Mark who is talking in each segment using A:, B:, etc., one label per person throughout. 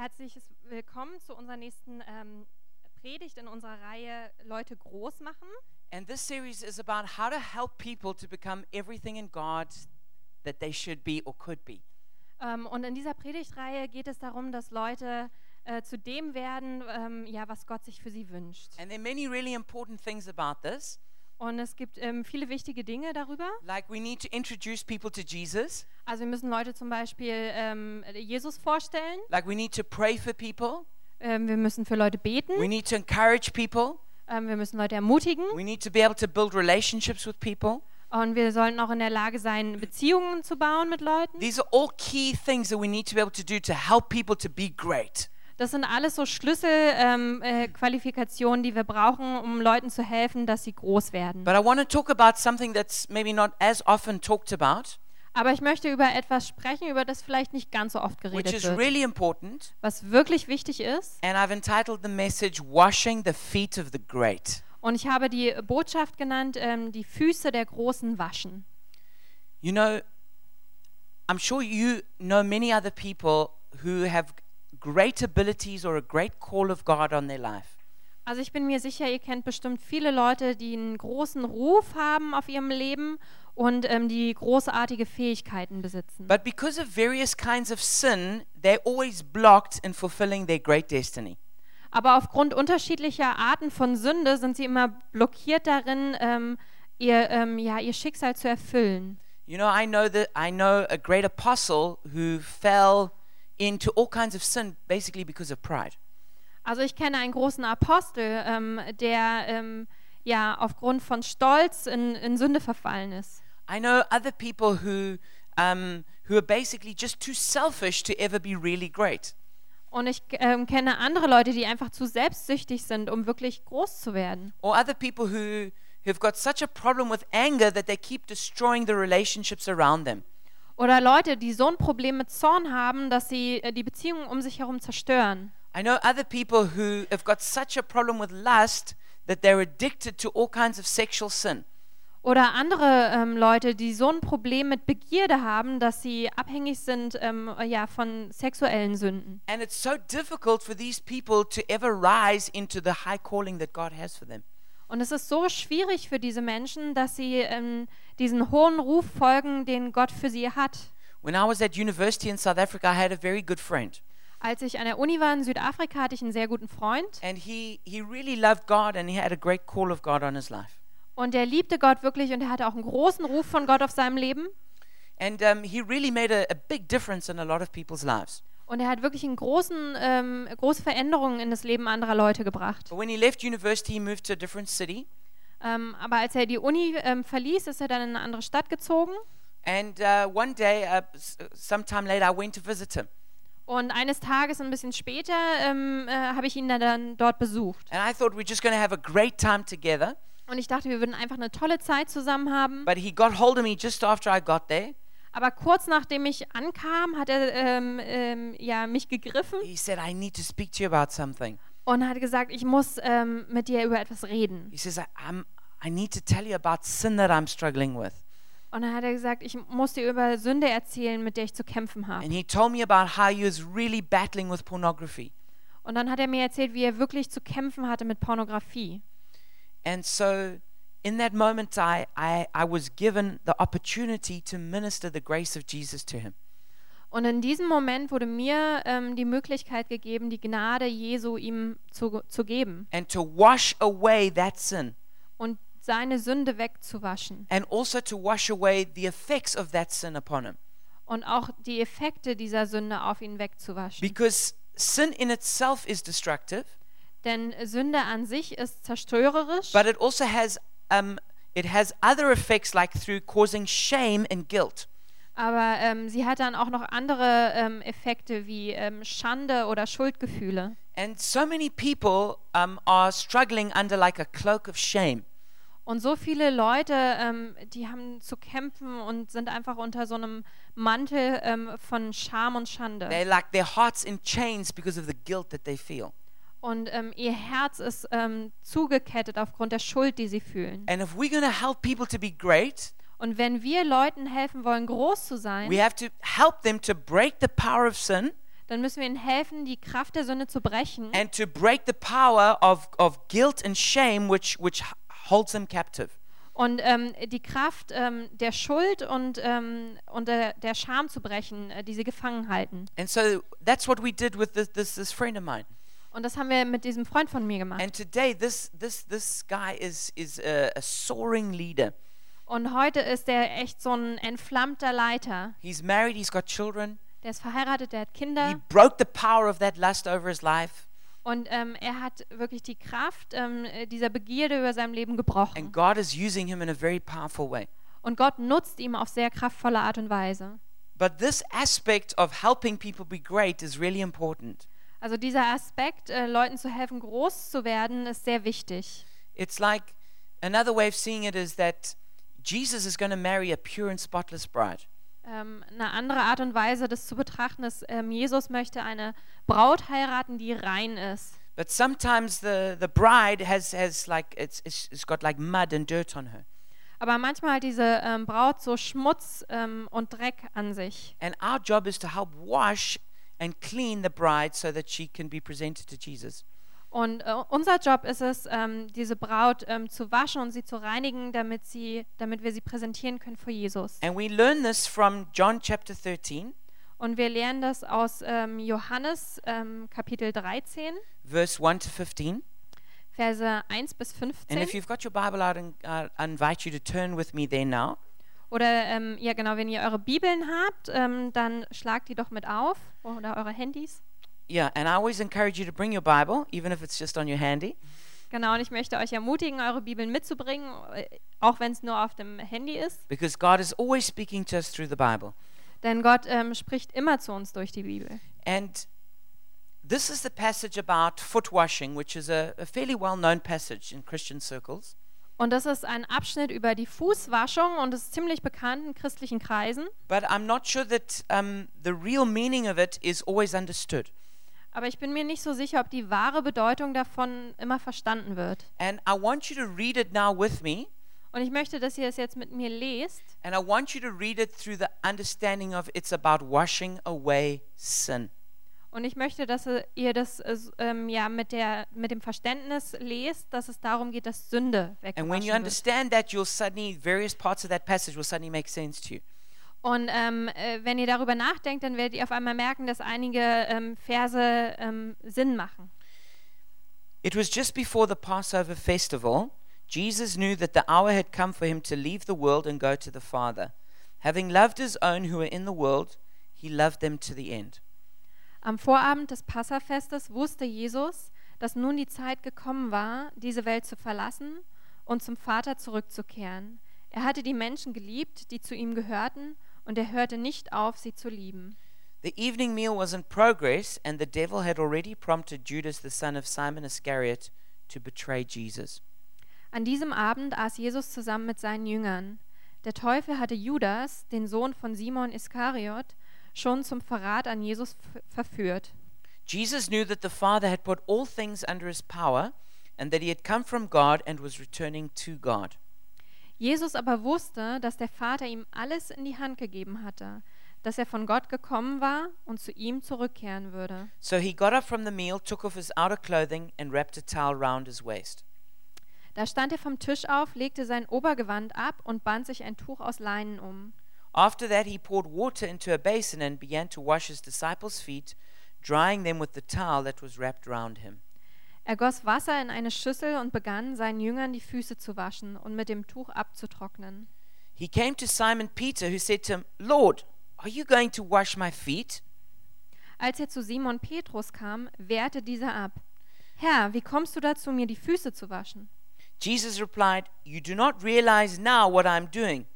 A: Herzliches Willkommen zu unserer nächsten ähm, Predigt in unserer Reihe Leute groß machen.
B: And this series is about how to help people to become everything in God that they should be or could be.
A: Ähm, und in dieser Predigtreihe geht es darum, dass Leute äh, zu dem werden, ähm, ja, was Gott sich für sie wünscht.
B: And there are many really important things about this.
A: Und es gibt ähm, viele wichtige Dinge darüber.
B: Like we need to introduce people to Jesus.
A: Also wir müssen Leute zum Beispiel ähm, Jesus vorstellen.
B: Like we need to pray for people.
A: Ähm, wir müssen für Leute beten.
B: We need to encourage people.
A: Ähm, wir müssen Leute ermutigen.
B: We need to be able to build relationships with people.
A: Und wir sollten auch in der Lage sein, Beziehungen zu bauen mit Leuten.
B: These are all key things that we need to be able to do to help people to be great.
A: Das sind alles so Schlüsselqualifikationen, äh, Qualifikationen, die wir brauchen, um Leuten zu helfen, dass sie groß werden.
B: But I want to talk about something that's maybe not as often talked about,
A: Aber ich möchte über etwas sprechen, über das vielleicht nicht ganz so oft
B: which
A: geredet
B: is
A: wird,
B: really important.
A: was wirklich wichtig ist.
B: And I've entitled the message Washing the Feet of the Great.
A: Und ich habe die Botschaft genannt, ähm, die Füße der Großen waschen.
B: You know, I'm sure you know many other people who have great abilities or a great call of God on their life.
A: Also ich bin mir sicher, ihr kennt bestimmt viele Leute, die einen großen Ruf haben auf ihrem Leben und ähm, die großartige Fähigkeiten besitzen.
B: But because of various kinds of sin, they're always blocked in fulfilling their great destiny.
A: Aber aufgrund unterschiedlicher Arten von Sünde sind sie immer blockiert darin, ähm, ihr, ähm, ja, ihr Schicksal zu erfüllen.
B: You know, I know that I know a great apostle who fell into all kinds of sin basically because of pride.
A: Also ich kenne einen großen Apostel, ähm, der ähm, ja aufgrund von Stolz in, in Sünde verfallen ist.
B: I know other people who um, who are basically just too selfish to ever be really great.
A: Und ich ähm, kenne andere Leute, die einfach zu selbstsüchtig sind, um wirklich groß zu werden.
B: Or other people who who've got such a problem with anger that they keep destroying the relationships around them.
A: Oder Leute, die so ein Problem mit Zorn haben, dass sie äh, die Beziehungen um sich herum zerstören.
B: I know other people who have got such a problem with lust that they're addicted to all kinds of sexual sin.
A: Oder andere ähm, Leute, die so ein Problem mit Begierde haben, dass sie abhängig sind ähm, ja, von sexuellen Sünden.
B: And it's so difficult for these people to ever rise into the high calling that God has for them.
A: Und es ist so schwierig für diese Menschen, dass sie ähm, diesen hohen Ruf folgen, den Gott für sie hat.
B: When I was at university in South Africa, I had a very good friend.
A: Als ich an der Uni war in Südafrika, hatte ich einen sehr guten Freund
B: And he, he really loved God and he had a great call of God on his life.
A: und der liebte Gott wirklich und er hatte auch einen großen Ruf von Gott auf seinem Leben.
B: And um, he really made a, a big difference in a lot of people's lives.
A: Und er hat wirklich einen großen, ähm, große Veränderungen in das Leben anderer Leute gebracht.
B: But when he left university, he moved to a different city.
A: Ähm, aber als er die Uni ähm, verließ, ist er dann in eine andere Stadt gezogen.
B: And uh, one day, uh, sometime later, I went to visit him.
A: Und eines Tages, ein bisschen später, ähm, äh, habe ich ihn dann, dann dort besucht.
B: And I thought we're just going to have a great time together.
A: Und ich dachte, wir würden einfach eine tolle Zeit zusammen haben.
B: But he got hold of me just after I got there.
A: Aber kurz nachdem ich ankam, hat er ähm, ähm, ja, mich gegriffen
B: He said, I need to speak to you about something.
A: Und hat gesagt, ich muss ähm, mit dir über etwas reden.
B: He says, I, I'm, I need to tell you about sin that I'm struggling with.
A: Und dann hat er gesagt, ich muss dir über Sünde erzählen, mit der ich zu kämpfen habe.
B: And he told me about how he was really battling with pornography.
A: Und dann hat er mir erzählt, wie er wirklich zu kämpfen hatte mit Pornografie.
B: And so, in that moment, I, I, I was given the opportunity to minister the grace of Jesus to him.
A: Und in diesem Moment wurde mir ähm, die Möglichkeit gegeben, die Gnade Jesu ihm zu, zu geben
B: and to wash away that sin
A: und seine Sünde wegzuwaschen
B: and also to wash away the effects of that sin upon him.
A: und auch die Effekte dieser Sünde auf ihn wegzuwaschen.
B: Because sin in itself is destructive,
A: Denn Sünde an sich ist zerstörerisch,
B: but it also has um, it has other effects like through causing shame and guilt.
A: Aber ähm, sie hat dann auch noch andere ähm, Effekte wie ähm, Schande oder Schuldgefühle.
B: And so many people um, are struggling under like a cloak of shame.
A: Und so viele Leute, ähm, die haben zu kämpfen und sind einfach unter so einem Mantel ähm, von Scham und Schande.
B: They're like their hearts in chains because of the guilt that they feel.
A: Und ähm, ihr Herz ist ähm, zugekettet aufgrund der Schuld, die sie fühlen.
B: And if we're going to help people to be great,
A: Und wenn wir Leuten helfen wollen, groß zu sein,
B: we have to help them to break the power of sin
A: dann müssen wir ihnen helfen, die Kraft der Sünde zu brechen
B: and to break the power of, of guilt and shame which, which holds them captive.
A: und ähm, die Kraft ähm, der Schuld und, ähm, und der, der Scham zu brechen, äh, die sie gefangen halten.
B: And so that's what we did with this, this, this friend of mine.
A: Und das haben wir mit diesem Freund von mir gemacht.
B: And today, this, this, this guy is, is a, a soaring leader.
A: Und heute ist er echt so ein entflammter Leiter.
B: He's married, he's got children.
A: Der ist verheiratet, der hat
B: He
A: Kinder
B: broke the power of that lust over his life.
A: und ähm, er hat wirklich die Kraft ähm, äh, dieser Begierde über seinem Leben gebrochen.
B: And God is using him in a very powerful way.
A: Und Gott nutzt ihn auf sehr kraftvolle Art und Weise.
B: But this aspect of helping people be great is really important.
A: Also dieser Aspekt, äh, Leuten zu helfen, groß zu werden, ist sehr wichtig.
B: It's like another way of seeing it is that Jesus is going to marry a pure and spotless bride.
A: Ähm, eine andere Art und Weise, das zu betrachten, ist, ähm, Jesus möchte eine Braut heiraten, die rein ist.
B: But sometimes the, the bride has, has like, it's, it's, it's got like mud and dirt on her.
A: Aber manchmal hat diese ähm, Braut so Schmutz ähm, und Dreck an sich.
B: And our job is to help wash and clean the bride so that she can be presented to Jesus.
A: Und äh, unser Job ist es, ähm, diese Braut ähm, zu waschen und sie zu reinigen, damit, sie, damit wir sie präsentieren können vor Jesus.
B: And we learn this from John chapter 13,
A: Und wir lernen das aus ähm, Johannes ähm, Kapitel 13,
B: verse 1 to 15.
A: Verse 1 bis
B: And
A: 15.
B: if you've got your Bible out, and, uh, I invite you to turn with me there now.
A: Oder ähm, ja genau, wenn ihr eure Bibeln habt, ähm, dann schlagt die doch mit auf oder eure Handys.
B: Yeah, and I always encourage you to bring your Bible, even if it's just on your handy,
A: Genau, und ich möchte euch ermutigen, eure Bibeln mitzubringen, äh, auch wenn es nur auf dem Handy ist.
B: because God is always speaking to us through the Bible.
A: Denn Gott ähm, spricht immer zu uns durch die Bibel.
B: And this is the passage about foot washing, which is a, a fairly well known passage in Christian circles.
A: Und das ist ein Abschnitt über die Fußwaschung und ist ziemlich bekannt in christlichen Kreisen.
B: But I'm not sure that um, the real meaning of it is always understood.
A: Aber ich bin mir nicht so sicher, ob die wahre Bedeutung davon immer verstanden wird.
B: And I want you to read it now with me,
A: Und ich möchte, dass ihr es jetzt mit mir lest.
B: and I want you to read it through the understanding of it's about washing away sin.
A: Und ich möchte, dass ihr das äh, ähm, ja mit, der, mit dem Verständnis lest, dass es darum geht, dass Sünde
B: And when
A: weggewaschen
B: you
A: wird.
B: understand that, you'll suddenly, various parts of that passage will suddenly make sense to you.
A: Und ähm, äh, wenn ihr darüber nachdenkt, dann werdet ihr auf einmal merken, dass einige ähm, Verse ähm, Sinn machen.
B: It was just before the Passover festival. Jesus knew that the hour had come for him to leave the world and go to the Father. Having loved his own who were in the world, he loved them to the end.
A: Am Vorabend des Passafestes wusste Jesus, dass nun die Zeit gekommen war, diese Welt zu verlassen und zum Vater zurückzukehren. Er hatte die Menschen geliebt, die zu ihm gehörten, und er hörte nicht auf, sie zu lieben.
B: The evening meal was in progress, and the devil had already prompted Judas, the son of Simon Iscariot, to betray Jesus.
A: An diesem Abend aß Jesus zusammen mit seinen Jüngern. Der Teufel hatte Judas, den Sohn von Simon Iskariot, schon zum Verrat an Jesus verführt.
B: Jesus knew that the Father had put all things under his power, and that he had come from God and was returning to God.
A: Jesus aber wusste, dass der Vater ihm alles in die Hand gegeben hatte, dass er von Gott gekommen war und zu ihm zurückkehren würde.
B: So he got up from the meal, took off his outer clothing, and wrapped a towel round his waist.
A: Da stand er vom Tisch auf, legte sein Obergewand ab und band sich ein Tuch aus Leinen um.
B: After that, he poured water into a basin and began to wash his disciples' feet, drying them with the towel that was wrapped round him.
A: Er goss Wasser in eine Schüssel und begann, seinen Jüngern die Füße zu waschen und mit dem Tuch abzutrocknen.
B: He came to Simon Peter, who said to him, Lord, are you going to wash my feet?
A: Als er zu Simon Petrus kam, wehrte dieser ab. Herr, wie kommst du dazu, mir die Füße zu waschen?
B: Jesus replied, You do not realize now what I'm doing,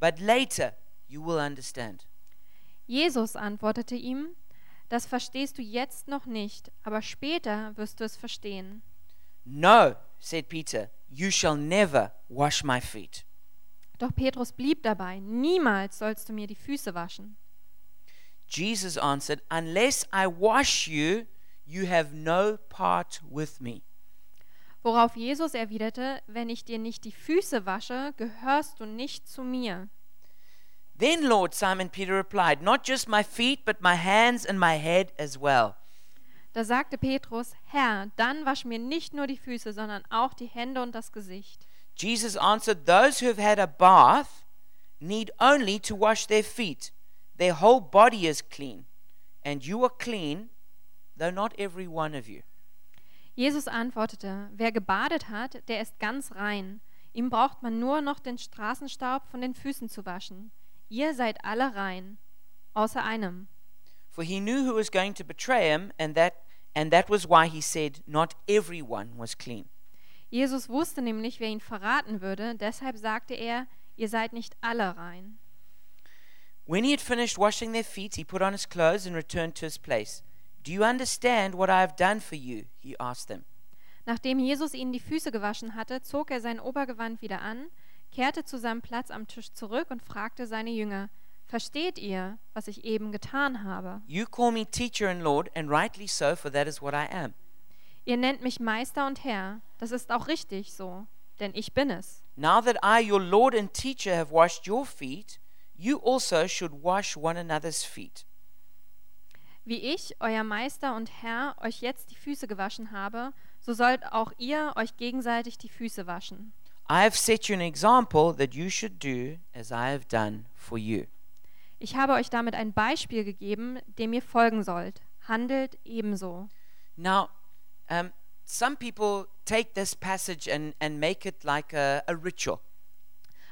B: but later you will understand.
A: Jesus antwortete ihm, das verstehst du jetzt noch nicht, aber später wirst du es verstehen.
B: No, said Peter, you shall never wash my feet.
A: Doch Petrus blieb dabei, niemals sollst du mir die Füße waschen.
B: Jesus answered, Unless I wash you, you have no part with me.
A: Worauf Jesus erwiderte, wenn ich dir nicht die Füße wasche, gehörst du nicht zu mir.
B: Then, Lord, Simon Peter replied, Not just my feet, but my hands and my head as well.
A: Da sagte Petrus, Herr, dann wasch mir nicht nur die Füße, sondern auch die Hände und das Gesicht.
B: Jesus answered, Those who have had a bath need only to wash their feet. Their whole body is clean. And you are clean, though not every one of you.
A: Jesus antwortete, wer gebadet hat, der ist ganz rein. Ihm braucht man nur noch den Straßenstaub von den Füßen zu waschen. Ihr seid alle rein, außer einem.
B: For he knew who was going to betray him, and that, and that was why he said, Not everyone was clean.
A: Jesus wusste nämlich, wer ihn verraten würde, deshalb sagte er, ihr seid nicht alle rein.
B: When he had finished washing their feet, he put on his clothes and returned to his place. Do you understand what I have done for you? He asked them.
A: Nachdem Jesus ihnen die Füße gewaschen hatte, zog er sein Obergewand wieder an, kehrte zu seinem Platz am Tisch zurück und fragte seine Jünger, Versteht ihr, was ich eben getan habe?
B: You call me teacher and Lord, and rightly so, for that is what I am.
A: Ihr nennt mich Meister und Herr, das ist auch richtig so, denn ich bin es.
B: Now that I, your Lord and teacher, have washed your feet, you also should wash one another's feet.
A: Wie ich, euer Meister und Herr, euch jetzt die Füße gewaschen habe, so sollt auch ihr euch gegenseitig die Füße waschen.
B: I have set you an example that you should do as I have done for you.
A: Ich habe euch damit ein Beispiel gegeben, dem ihr folgen sollt. Handelt ebenso.
B: Now, um, some people take this passage and, and make it like a, a ritual.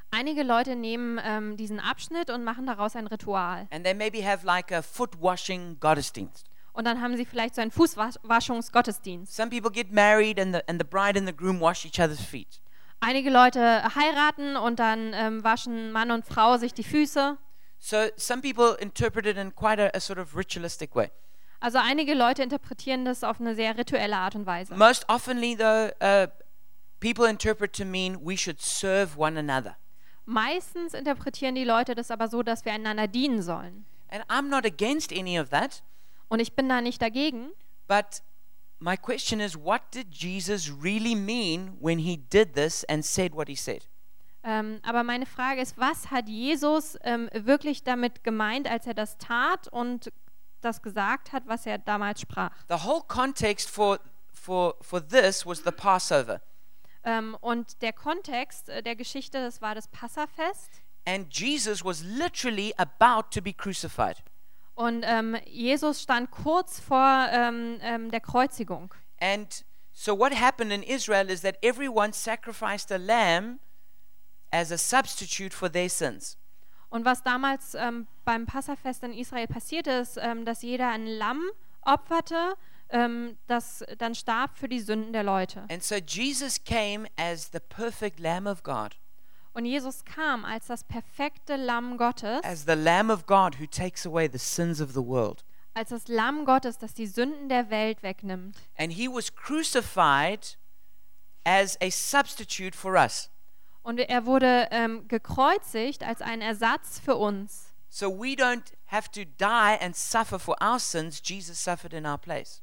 A: Einige Leute nehmen ähm, diesen Abschnitt und machen daraus ein Ritual.
B: And they maybe have like a foot washing Gottesdienst.
A: Und dann haben sie vielleicht so einen Fußwaschungsgottesdienst.
B: Some people get married and the, and the bride and the groom wash each other's feet.
A: Einige Leute heiraten und dann ähm, waschen Mann und Frau sich die Füße.
B: So some people interpret it in quite a, a sort of ritualistic way.
A: Also einige Leute interpretieren das auf eine sehr rituelle Art und Weise.
B: Most oftenly, though, uh, people interpret to mean we should serve one another.
A: Meistens interpretieren die Leute das aber so, dass wir einander dienen sollen.
B: And I'm not against any of that,
A: Und ich bin da nicht dagegen.
B: but my question is what did Jesus really mean when he did this and said what he said?
A: Ähm, aber meine Frage ist, was hat Jesus ähm, wirklich damit gemeint, als er das tat und das gesagt hat, was er damals sprach?
B: The whole context for, for, for this was the Passover.
A: Ähm, und der Kontext äh, der Geschichte, das war das Passafest.
B: And Jesus was literally about to be crucified.
A: Und ähm, Jesus stand kurz vor ähm, ähm, der Kreuzigung.
B: And so, what happened in Israel is that everyone sacrificed a lamb as a substitute for their sins.
A: Und was damals ähm, beim Passafest in Israel passierte, ist, ähm, dass jeder ein Lamm opferte, ähm, das dann starb für die Sünden der Leute.
B: And so, Jesus came as the perfect Lamb of God,
A: Und Jesus kam als das perfekte Lamm Gottes,
B: as the Lamb of God who takes away the sins of the world.
A: als das Lamm Gottes, das die Sünden der Welt wegnimmt.
B: And he was crucified as a substitute for us.
A: Und er wurde ähm, gekreuzigt als ein Ersatz für uns.
B: So we don't have to die and suffer for our sins. Jesus suffered in our place.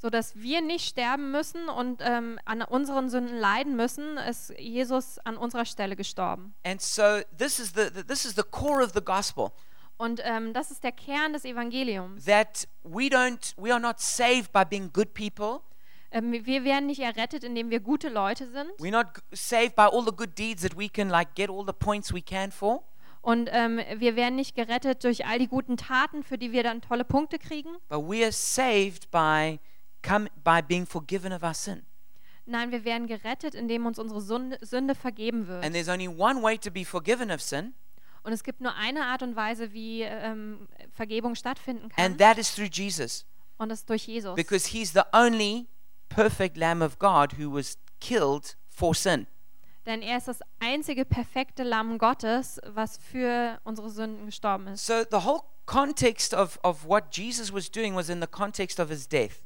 A: Sodass wir nicht sterben müssen und ähm, an unseren Sünden leiden müssen, ist Jesus an unserer Stelle gestorben.
B: And so this is the, the this is the core of the gospel
A: Und ähm, das ist der Kern des Evangeliums.
B: that we don't we are not saved by being good people.
A: Ähm, wir werden nicht errettet, indem wir gute Leute sind.
B: We're not saved by all the good deeds that we can like get all the points we can for.
A: Und ähm, wir werden nicht gerettet durch all die guten Taten, für die wir dann tolle Punkte kriegen.
B: But we are saved by come by being forgiven of our sin.
A: Nein, wir werden gerettet, indem uns unsere Sünde, Sünde vergeben wird.
B: And there's only one way to be forgiven of sin,
A: Und es gibt nur eine Art und Weise, wie ähm, Vergebung stattfinden kann.
B: and that is through Jesus.
A: Und das ist durch Jesus.
B: Because he's the only perfect lamb of God who was killed for sin.
A: Denn er ist das einzige perfekte Lamm Gottes, was für unsere Sünden gestorben ist.
B: So the whole context of, of what Jesus was doing was in the context of his death.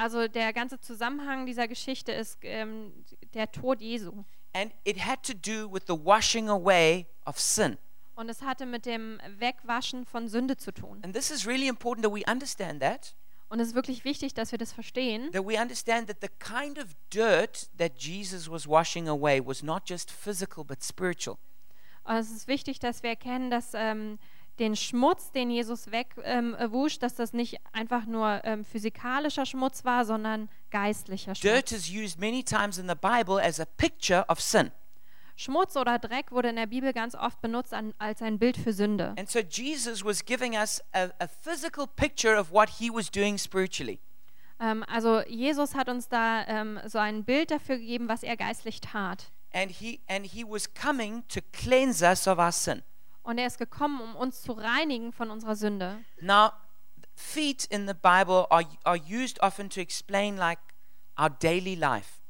A: Also der ganze Zusammenhang dieser Geschichte ist ähm, der Tod Jesu.
B: And it had to do with the washing away of sin.
A: Und es hatte mit dem Wegwaschen von Sünde zu tun.
B: And this is really important that we understand that.
A: Und es ist wirklich wichtig, dass wir das verstehen,
B: That we understand that the kind of dirt that Jesus was washing away was not just physical but spiritual.
A: Und es ist wichtig, dass wir erkennen, dass ähm, den Schmutz, den Jesus wegwusch, ähm, wusch, dass das nicht einfach nur ähm, physikalischer Schmutz war, sondern geistlicher
B: Dirt
A: Schmutz.
B: is used many times in the Bible as a picture of sin.
A: Schmutz oder Dreck wurde in der Bibel ganz oft benutzt an, als ein Bild für Sünde.
B: And so Jesus was giving us a, a physical picture of what he was doing spiritually.
A: Ähm, also Jesus hat uns da ähm, so ein Bild dafür gegeben, was er geistlich tat.
B: And he, and he was coming to cleanse us of our sin.
A: Und er ist gekommen, um uns zu reinigen von unserer Sünde.
B: Now, feet in the Bible are, are used often to explain like our daily life.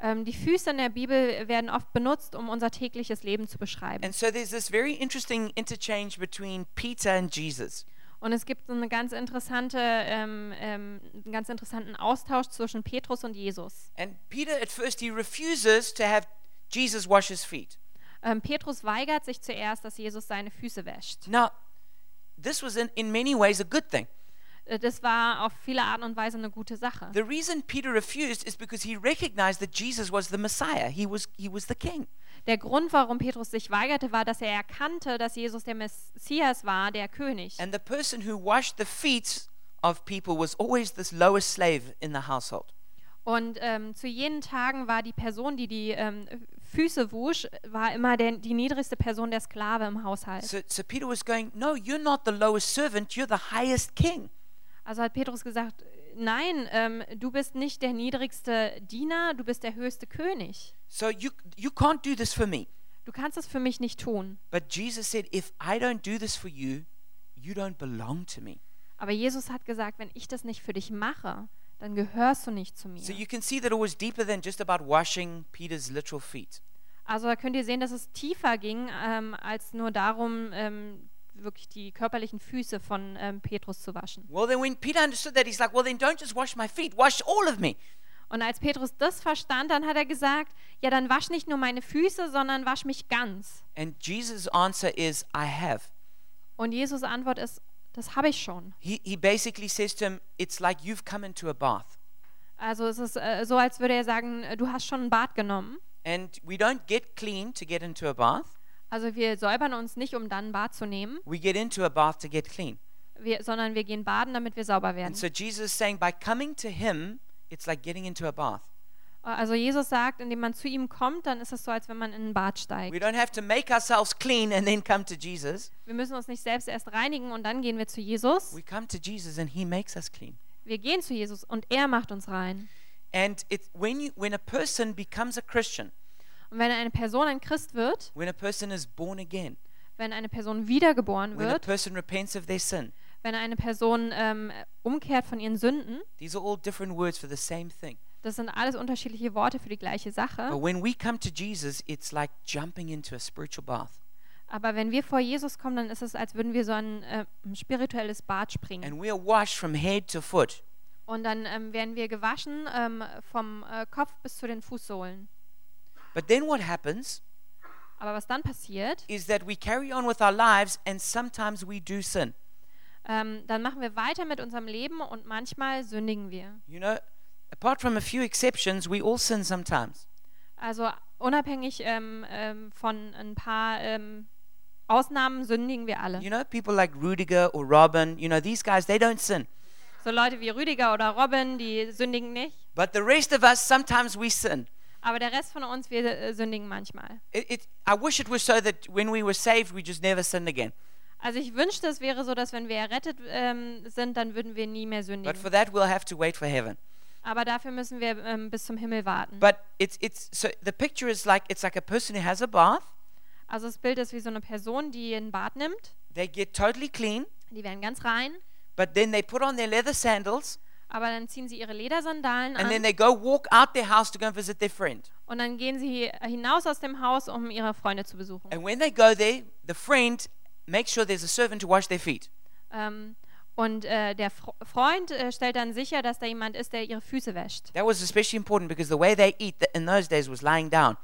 A: Ähm, die Füße in der Bibel werden oft benutzt, um unser tägliches Leben zu beschreiben.
B: And so there's this very interesting interchange between Peter and Jesus.
A: Und es gibt so eine ganz interessante, ähm, ähm, einen ganz interessanten Austausch zwischen Petrus und Jesus.
B: And Peter, at first, he refuses to have Jesus wash his feet.
A: Ähm, Petrus weigert sich zuerst, dass Jesus seine Füße wäscht.
B: Now, this was in, in many ways a good thing.
A: Äh, Das war auf viele Art und Weise eine gute Sache.
B: The reason Peter refused is because he recognized that Jesus was the Messiah. He was, he was the king.
A: Der Grund, warum Petrus sich weigerte, war, dass er erkannte, dass Jesus der Messias war, der König.
B: And the person who washed the feet of people was always this lowest slave in the household.
A: Und ähm, zu jenen Tagen war die Person, die die ähm, Füße wusch, war immer der, die niedrigste Person der Sklave im Haushalt.
B: So, so Peter was going, No, you're not the lowest servant, you're the highest king.
A: Also hat Petrus gesagt, nein, ähm, du bist nicht der niedrigste Diener, du bist der höchste König.
B: So you, you can't do this for me.
A: Du kannst es für mich nicht tun.
B: But Jesus said, If I don't do this for you, you don't belong to me.
A: Aber Jesus hat gesagt, wenn ich das nicht für dich mache, dann gehörst du nicht zu mir.
B: So you can see that it was deeper than just about washing Peter's literal feet.
A: Also da könnt ihr sehen, dass es tiefer ging, ähm, als nur darum, ähm, wirklich die körperlichen Füße von ähm, Petrus zu waschen.
B: Well, then when Peter understood that, he's like, Well, then don't just wash my feet, wash all of me.
A: Und als Petrus das verstand, dann hat er gesagt, ja, dann wasch nicht nur meine Füße, sondern wasch mich ganz.
B: And Jesus' answer is, I have.
A: Und Jesus Antwort ist, das habe ich schon.
B: He, he basically says to him, It's like you've come into a bath.
A: Also es ist äh, so, als würde er sagen, äh, du hast schon ein Bad genommen.
B: And we don't get clean to get into a bath,
A: Also wir säubern uns nicht, um dann ein Bad zu nehmen,
B: we get into a bath to get clean.
A: wir, sondern wir gehen baden, damit wir sauber werden.
B: And so Jesus is saying, By coming to him, it's like getting into a bath.
A: Also Jesus sagt, indem man zu ihm kommt, dann ist es so, als wenn man in ein Bad
B: We
A: steigt.
B: don't have to make ourselves clean and then come to Jesus.
A: Wir müssen uns nicht selbst erst reinigen und dann gehen wir zu Jesus.
B: We come to Jesus and he makes us clean.
A: Wir gehen zu Jesus und er macht uns rein.
B: And it's when you when a person becomes a Christian,
A: Und wenn eine Person ein Christ wird,
B: when a person is born again,
A: wenn eine Person wiedergeboren
B: when a
A: wird,
B: person repents of their sin,
A: wenn eine Person ähm, umkehrt von ihren Sünden,
B: these are all different words for the same thing.
A: Das sind alles unterschiedliche Worte für die gleiche
B: But
A: Sache.
B: when we come to Jesus, it's like jumping into a spiritual bath.
A: Aber wenn wir vor Jesus kommen, dann ist es, als würden wir so ein, äh, spirituelles Bad springen.
B: And we are washed from head to foot.
A: Und dann ähm, werden wir gewaschen ähm, vom äh, Kopf bis zu den Fußsohlen.
B: But then what happens
A: Aber was dann passiert,
B: is that we carry on with our lives and sometimes we do sin.
A: ähm, dann machen wir weiter mit unserem Leben und manchmal sündigen wir.
B: You know, apart from a few exceptions, we all sin sometimes.
A: Also unabhängig ähm, ähm, von ein paar ähm, Ausnahmen sündigen wir alle.
B: You know, people like Rudiger or Robin, you know, these guys, they don't sin.
A: So Leute wie Rüdiger oder Robin, die sündigen nicht.
B: But the rest of us, sometimes we sin.
A: Aber der Rest von uns, wir äh, sündigen manchmal.
B: It, it, I wish it was so that when we were saved, we just never sinned again.
A: Also ich wünschte, es wäre so, dass wenn wir errettet ähm, sind, dann würden wir nie mehr
B: But
A: sündigen.
B: for that, we'll have to wait for heaven.
A: Aber dafür müssen wir ähm, bis zum Himmel warten.
B: But it's, it's, so the picture is like, it's like a person who has a bath,
A: Also das Bild ist wie so eine Person, die ein Bad nimmt.
B: they get totally clean,
A: Die werden ganz rein.
B: but then they put on their leather sandals,
A: Aber dann ziehen sie ihre Ledersandalen
B: and then
A: an
B: they go walk out their house to go and visit their friend.
A: und dann gehen sie hinaus aus dem Haus, um ihre Freunde zu besuchen.
B: And when they go there, the friend makes sure there's a servant to wash their feet.
A: Ähm, und äh, der Fre Freund äh, stellt dann sicher, dass da jemand ist, der ihre Füße wäscht.
B: That was especially important because the way they eat in those days was lying down.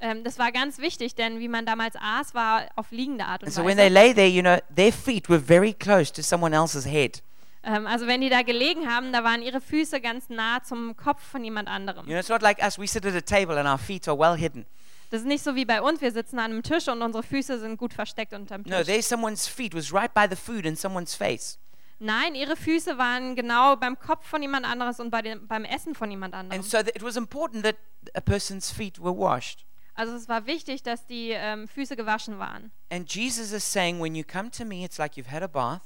A: Ähm, das war ganz wichtig, denn wie man damals aß, war auf liegende Art und
B: And so when they
A: Weise.
B: lay there, you know, their feet were very close to someone else's head.
A: Ähm, also wenn die da gelegen haben, da waren ihre Füße ganz nah zum Kopf von jemand anderem.
B: You know, it's not like us, we sit at a table and our feet are well hidden.
A: Das ist nicht so wie bei uns, wir sitzen an einem Tisch und unsere Füße sind gut versteckt unterm
B: No,
A: Tisch.
B: there someone's feet was right by the food in someone's face.
A: Nein, ihre Füße waren genau beim Kopf von jemand anderes und bei dem, beim Essen von jemand anderem.
B: And so it was important that a person's feet were washed.
A: Also es war wichtig, dass die ähm, Füße gewaschen waren.
B: And Jesus is saying, when you come to me, it's like you've had a bath,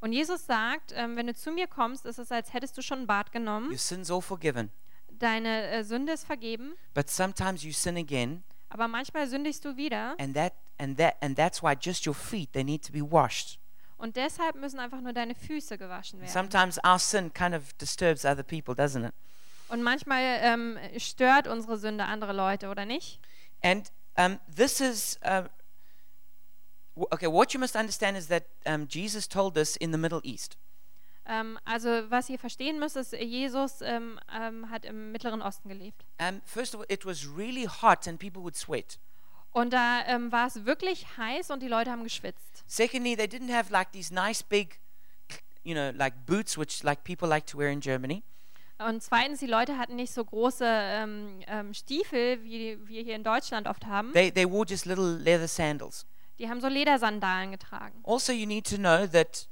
A: Und Jesus sagt, ähm, wenn du zu mir kommst, ist es, als hättest du schon ein Bad genommen.
B: your sins all forgiven.
A: Deine äh, Sünde ist vergeben,
B: But sometimes you sin again,
A: aber manchmal sündigst du wieder.
B: and that and that and that's why just your feet they need to be washed.
A: Und deshalb müssen einfach nur deine Füße gewaschen werden.
B: Sometimes our sin kind of disturbs other people, doesn't it?
A: Und manchmal ähm, stört unsere Sünde andere Leute, oder nicht?
B: And um, this is uh, okay. What you must understand is that um, Jesus told us in the Middle East.
A: Ähm, also was ihr verstehen müsst, ist, Jesus ähm, ähm, hat im Mittleren Osten gelebt.
B: Um, first of all, it was really hot and people would sweat.
A: Und da ähm, war es wirklich heiß und die Leute haben geschwitzt.
B: Secondly, they didn't have like these nice big, you know, like boots, which like people like to wear in Germany.
A: Und zweitens, die Leute hatten nicht so große ähm, ähm, Stiefel, wie wir hier in Deutschland oft haben.
B: They they wore just little leather sandals.
A: Die haben so Ledersandalen getragen.
B: Also, you need to know that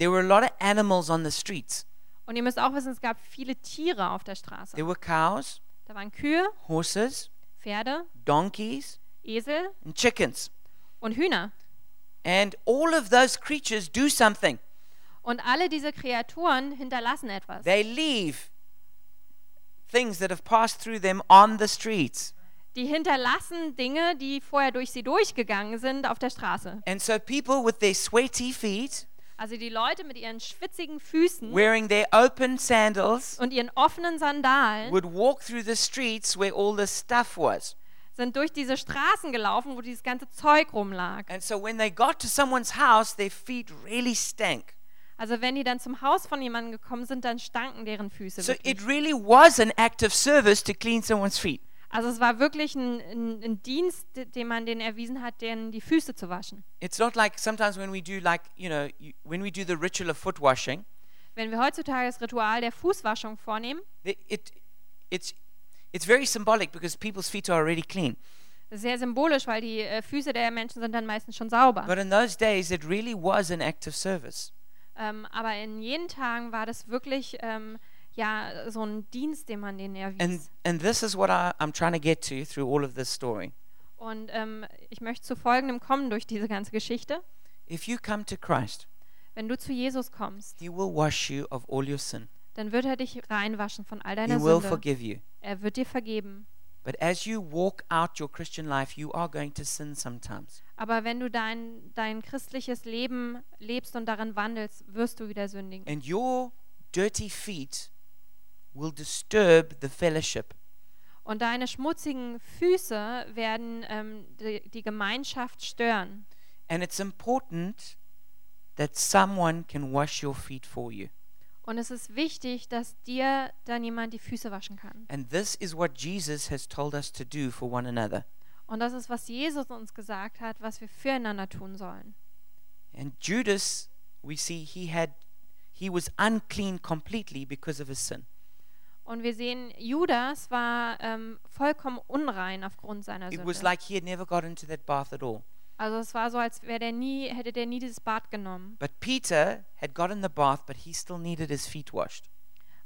B: there were a lot of animals on the streets.
A: Und ihr müsst auch wissen, es gab viele Tiere auf der Straße.
B: There were cows,
A: Da waren Kühe,
B: horses,
A: Pferde,
B: donkeys,
A: Esel
B: and chickens.
A: und Hühner.
B: And all of those creatures do something.
A: Und alle diese Kreaturen hinterlassen etwas.
B: They leave things that have passed through them on the streets.
A: Die hinterlassen Dinge, die vorher durch sie durchgegangen sind auf der Straße.
B: And so people with their sweaty feet,
A: Also die Leute mit ihren schwitzigen Füßen
B: wearing their open sandals,
A: und ihren offenen Sandalen
B: would walk through the streets where all this stuff was.
A: Sind durch diese Straßen gelaufen, wo dieses ganze Zeug rumlag.
B: And so when they got to someone's house, their feet really stank.
A: Also wenn die dann zum Haus von jemandem gekommen sind, dann stanken deren Füße
B: So
A: wirklich.
B: it really was an act of service to clean someone's feet.
A: Also es war wirklich ein, ein, ein Dienst, den man denen erwiesen hat, denen die Füße zu waschen.
B: It's not like sometimes when we do like, you know, you, when we do the ritual of foot washing,
A: Wenn wir heutzutage das Ritual der Fußwaschung vornehmen,
B: it, it it's it's very symbolic because people's feet are already clean.
A: sehr symbolisch, weil die äh, Füße der Menschen sind dann meistens schon sauber.
B: But in those days it really was an act of service.
A: Ähm, aber in jenen Tagen war das wirklich ähm, ja so ein Dienst, den man denen
B: And
A: erwies.
B: and this is what I, I'm trying to get to through all of this story.
A: Und ähm, ich möchte zu Folgendem kommen durch diese ganze Geschichte.
B: If you come to Christ,
A: Wenn du zu Jesus kommst,
B: He will wash you of all your sin.
A: Dann wird er dich reinwaschen von all
B: He
A: deiner
B: will
A: Sünde.
B: forgive you.
A: Er wird dir vergeben.
B: But as you walk out your Christian life, you are going to sin sometimes.
A: Aber wenn du dein, dein christliches Leben lebst und darin wandelst, wirst du wieder sündigen.
B: And your dirty feet will disturb the fellowship.
A: Und deine schmutzigen Füße werden ähm, die, die Gemeinschaft stören.
B: And it's important that someone can wash your feet for you.
A: Und es ist wichtig, dass dir dann jemand die Füße waschen kann.
B: And this is what Jesus has told us to do for one another.
A: Und das ist, was Jesus uns gesagt hat, was wir füreinander tun sollen.
B: And Judas, we see he had he was unclean completely because of his sin.
A: Und wir sehen, Judas war ähm, vollkommen unrein aufgrund seiner
B: It was
A: Sünde.
B: like he had never got into that bath at all.
A: Also es war so, als wäre der nie, hätte der nie dieses Bad genommen.
B: But Peter had got in the bath, but he still needed his feet washed.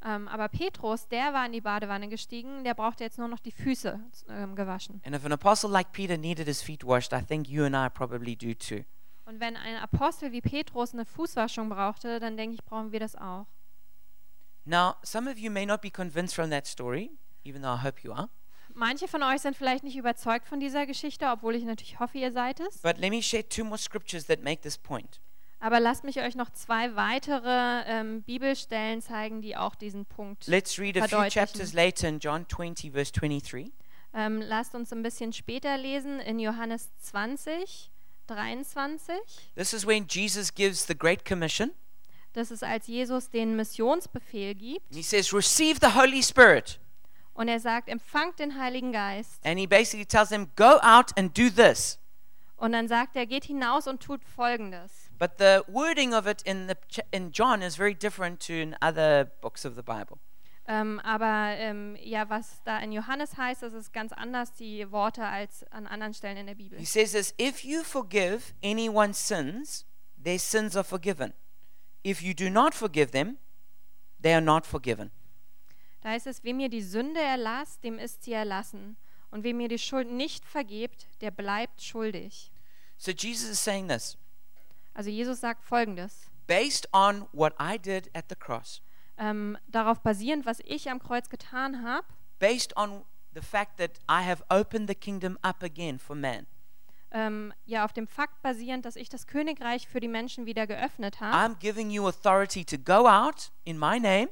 A: Ähm, aber Petrus, der war in die Badewanne gestiegen, der brauchte jetzt nur noch die Füße ähm, gewaschen.
B: And if an apostle like Peter needed his feet washed, I think you and I probably do too.
A: Und wenn ein Apostel wie Petrus eine Fußwaschung brauchte, dann denke ich, brauchen wir das auch.
B: Now, some of you may not be convinced from that story, even though I hope you are.
A: Manche von euch sind vielleicht nicht überzeugt von dieser Geschichte, obwohl ich natürlich hoffe, ihr seid es.
B: But let me share two more scriptures that make this point.
A: Aber lasst mich euch noch zwei weitere ähm, Bibelstellen zeigen, die auch diesen Punkt.
B: Let's read a few chapters later in John 20, verse 23.
A: Ähm, lasst uns ein bisschen später lesen in Johannes 20, 23.
B: This is when Jesus gives the Great Commission.
A: Das ist, als Jesus den Missionsbefehl gibt
B: And he says, Receive the Holy Spirit.
A: Und er sagt, empfangt den Heiligen Geist.
B: And he basically tells them, Go out and do this.
A: Und dann sagt er, geht hinaus und tut Folgendes.
B: But the wording of it in, the, in John is very different to in other books of the Bible.
A: Ähm, aber ähm, ja, was da in Johannes heißt, das ist ganz anders die Worte als an anderen Stellen in der Bibel.
B: He says this if you forgive anyone's sins, their sins are forgiven. If you do not forgive them, they are not forgiven.
A: Da heißt es, wem ihr die Sünde erlasst, dem ist sie erlassen. Und wem ihr die Schuld nicht vergebt, der bleibt schuldig.
B: So Jesus is saying this
A: Also Jesus sagt folgendes.
B: based on what I did at the cross,
A: Ähm, darauf basierend, was ich am Kreuz getan habe,
B: based on the fact that I have opened the kingdom up again for man,
A: ähm, ja auf dem Fakt basierend, dass ich das Königreich für die Menschen wieder geöffnet habe,
B: I'm giving you authority to go out in my name,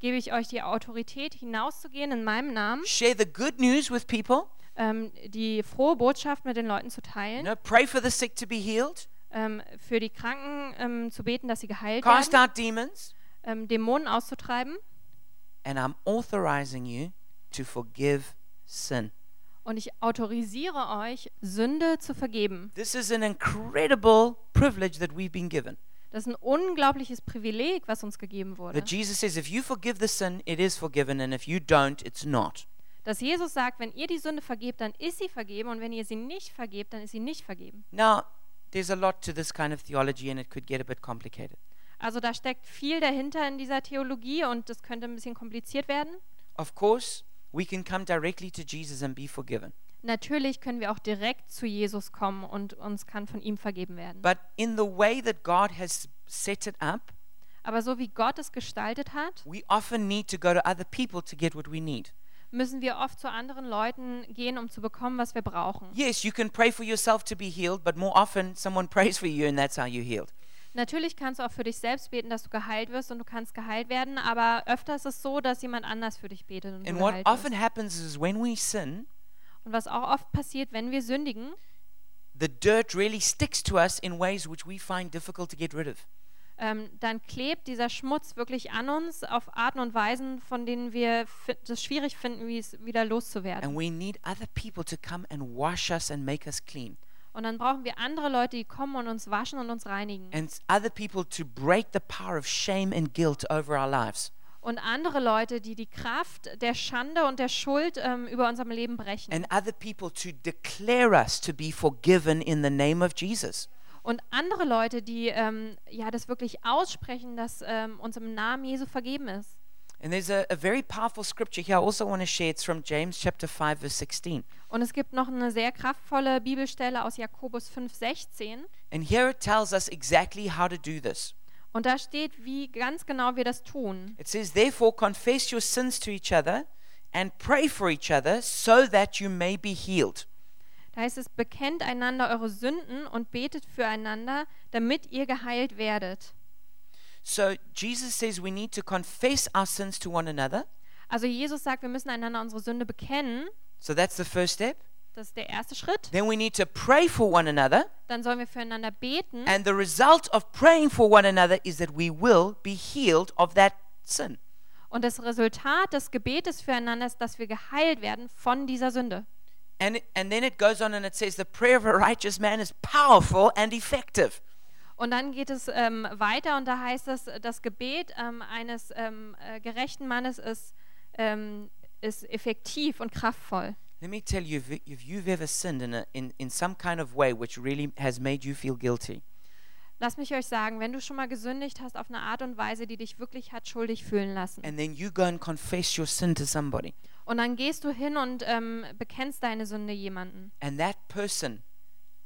A: gebe ich euch die Autorität, hinauszugehen in meinem Namen,
B: share the good news with people,
A: ähm, die frohe Botschaft mit den Leuten zu
B: you
A: teilen,
B: know, pray for the sick to be healed,
A: ähm, für die Kranken ähm, zu beten, dass sie geheilt
B: cast
A: werden,
B: out demons,
A: ähm, Dämonen auszutreiben.
B: and I'm authorizing you to forgive sin.
A: Und ich autorisiere euch, Sünde zu vergeben.
B: This is an incredible privilege that we've been given.
A: Das ist ein unglaubliches Privileg, was uns gegeben wurde.
B: That Jesus says, if you forgive the sin, it is forgiven, and if you don't, it's not.
A: Dass Jesus sagt, wenn ihr die Sünde vergebt, dann ist sie vergeben und wenn ihr sie nicht vergebt, dann ist sie nicht vergeben.
B: Now, there's a lot to this kind of theology, and it could get a bit complicated.
A: Also da steckt viel dahinter in dieser Theologie und das könnte ein bisschen kompliziert werden.
B: Of course, we can come directly to Jesus and be forgiven.
A: Natürlich können wir auch direkt zu Jesus kommen und uns kann von ihm vergeben werden.
B: But in the way that God has set it up,
A: Aber so wie Gott es gestaltet hat,
B: we often need to go to other people to get what we need.
A: müssen wir oft zu anderen Leuten gehen, um zu bekommen, was wir brauchen.
B: Yes, you can pray for yourself to be healed, but more often someone prays for you, and that's how you're healed.
A: Natürlich kannst du auch für dich selbst beten, dass du geheilt wirst und du kannst geheilt werden, aber öfter ist es so, dass jemand anders für dich betet und du
B: And what
A: geheilt
B: often
A: wirst.
B: happens is when we sin,
A: Und was auch oft passiert, wenn wir sündigen,
B: the dirt really sticks to us in ways which we find difficult to get rid of.
A: ähm, dann klebt dieser Schmutz wirklich an uns auf Arten und Weisen, von denen wir es schwierig finden, wie es wieder loszuwerden.
B: And we need other people to come and wash us and make us clean.
A: Und dann brauchen wir andere Leute, die kommen und uns waschen und uns reinigen.
B: And other people to break the power of shame and guilt over our lives.
A: Und andere Leute, die die Kraft der Schande und der Schuld ähm, über unserem Leben brechen.
B: And other people to declare us to be forgiven in the name of Jesus.
A: Und andere Leute, die ähm, ja das wirklich aussprechen, dass ähm, uns im Namen Jesu vergeben ist.
B: And there's a, a very powerful scripture here I also want to share. It's from James chapter 5, verse 16.
A: Und es gibt noch eine sehr kraftvolle Bibelstelle aus Jakobus 5,16.
B: And here it tells us exactly how to do this.
A: Und da steht, wie ganz genau wir das tun.
B: It says, Therefore, confess your sins to each other and pray for each other so that you may be healed.
A: Da heißt es, bekennt einander eure Sünden und betet füreinander, damit ihr geheilt werdet.
B: So, Jesus says we need to confess our sins to one another.
A: Also Jesus sagt, wir müssen einander unsere Sünde bekennen.
B: So, that's the first step.
A: Das ist der erste Schritt.
B: Then we need to pray for one another.
A: Dann sollen wir füreinander beten.
B: And the result of praying for one another is that we will be healed of that sin.
A: Und das Resultat des Gebetes füreinander ist, dass wir geheilt werden von dieser Sünde.
B: And, it, and then it goes on and it says, The prayer of a righteous man is powerful and effective.
A: Und dann geht es ähm, weiter und da heißt es, das Gebet ähm, eines ähm, äh, gerechten Mannes ist, ähm, ist effektiv und kraftvoll.
B: Let me tell you, if, if you've ever sinned in, a, in, in some kind of way which really has made you feel guilty,
A: Lasst mich euch sagen, wenn du schon mal gesündigt hast auf eine Art und Weise, die dich wirklich hat schuldig fühlen lassen,
B: and then you go and confess your sin to somebody,
A: und dann gehst du hin und ähm, bekennst deine Sünde jemanden,
B: and that person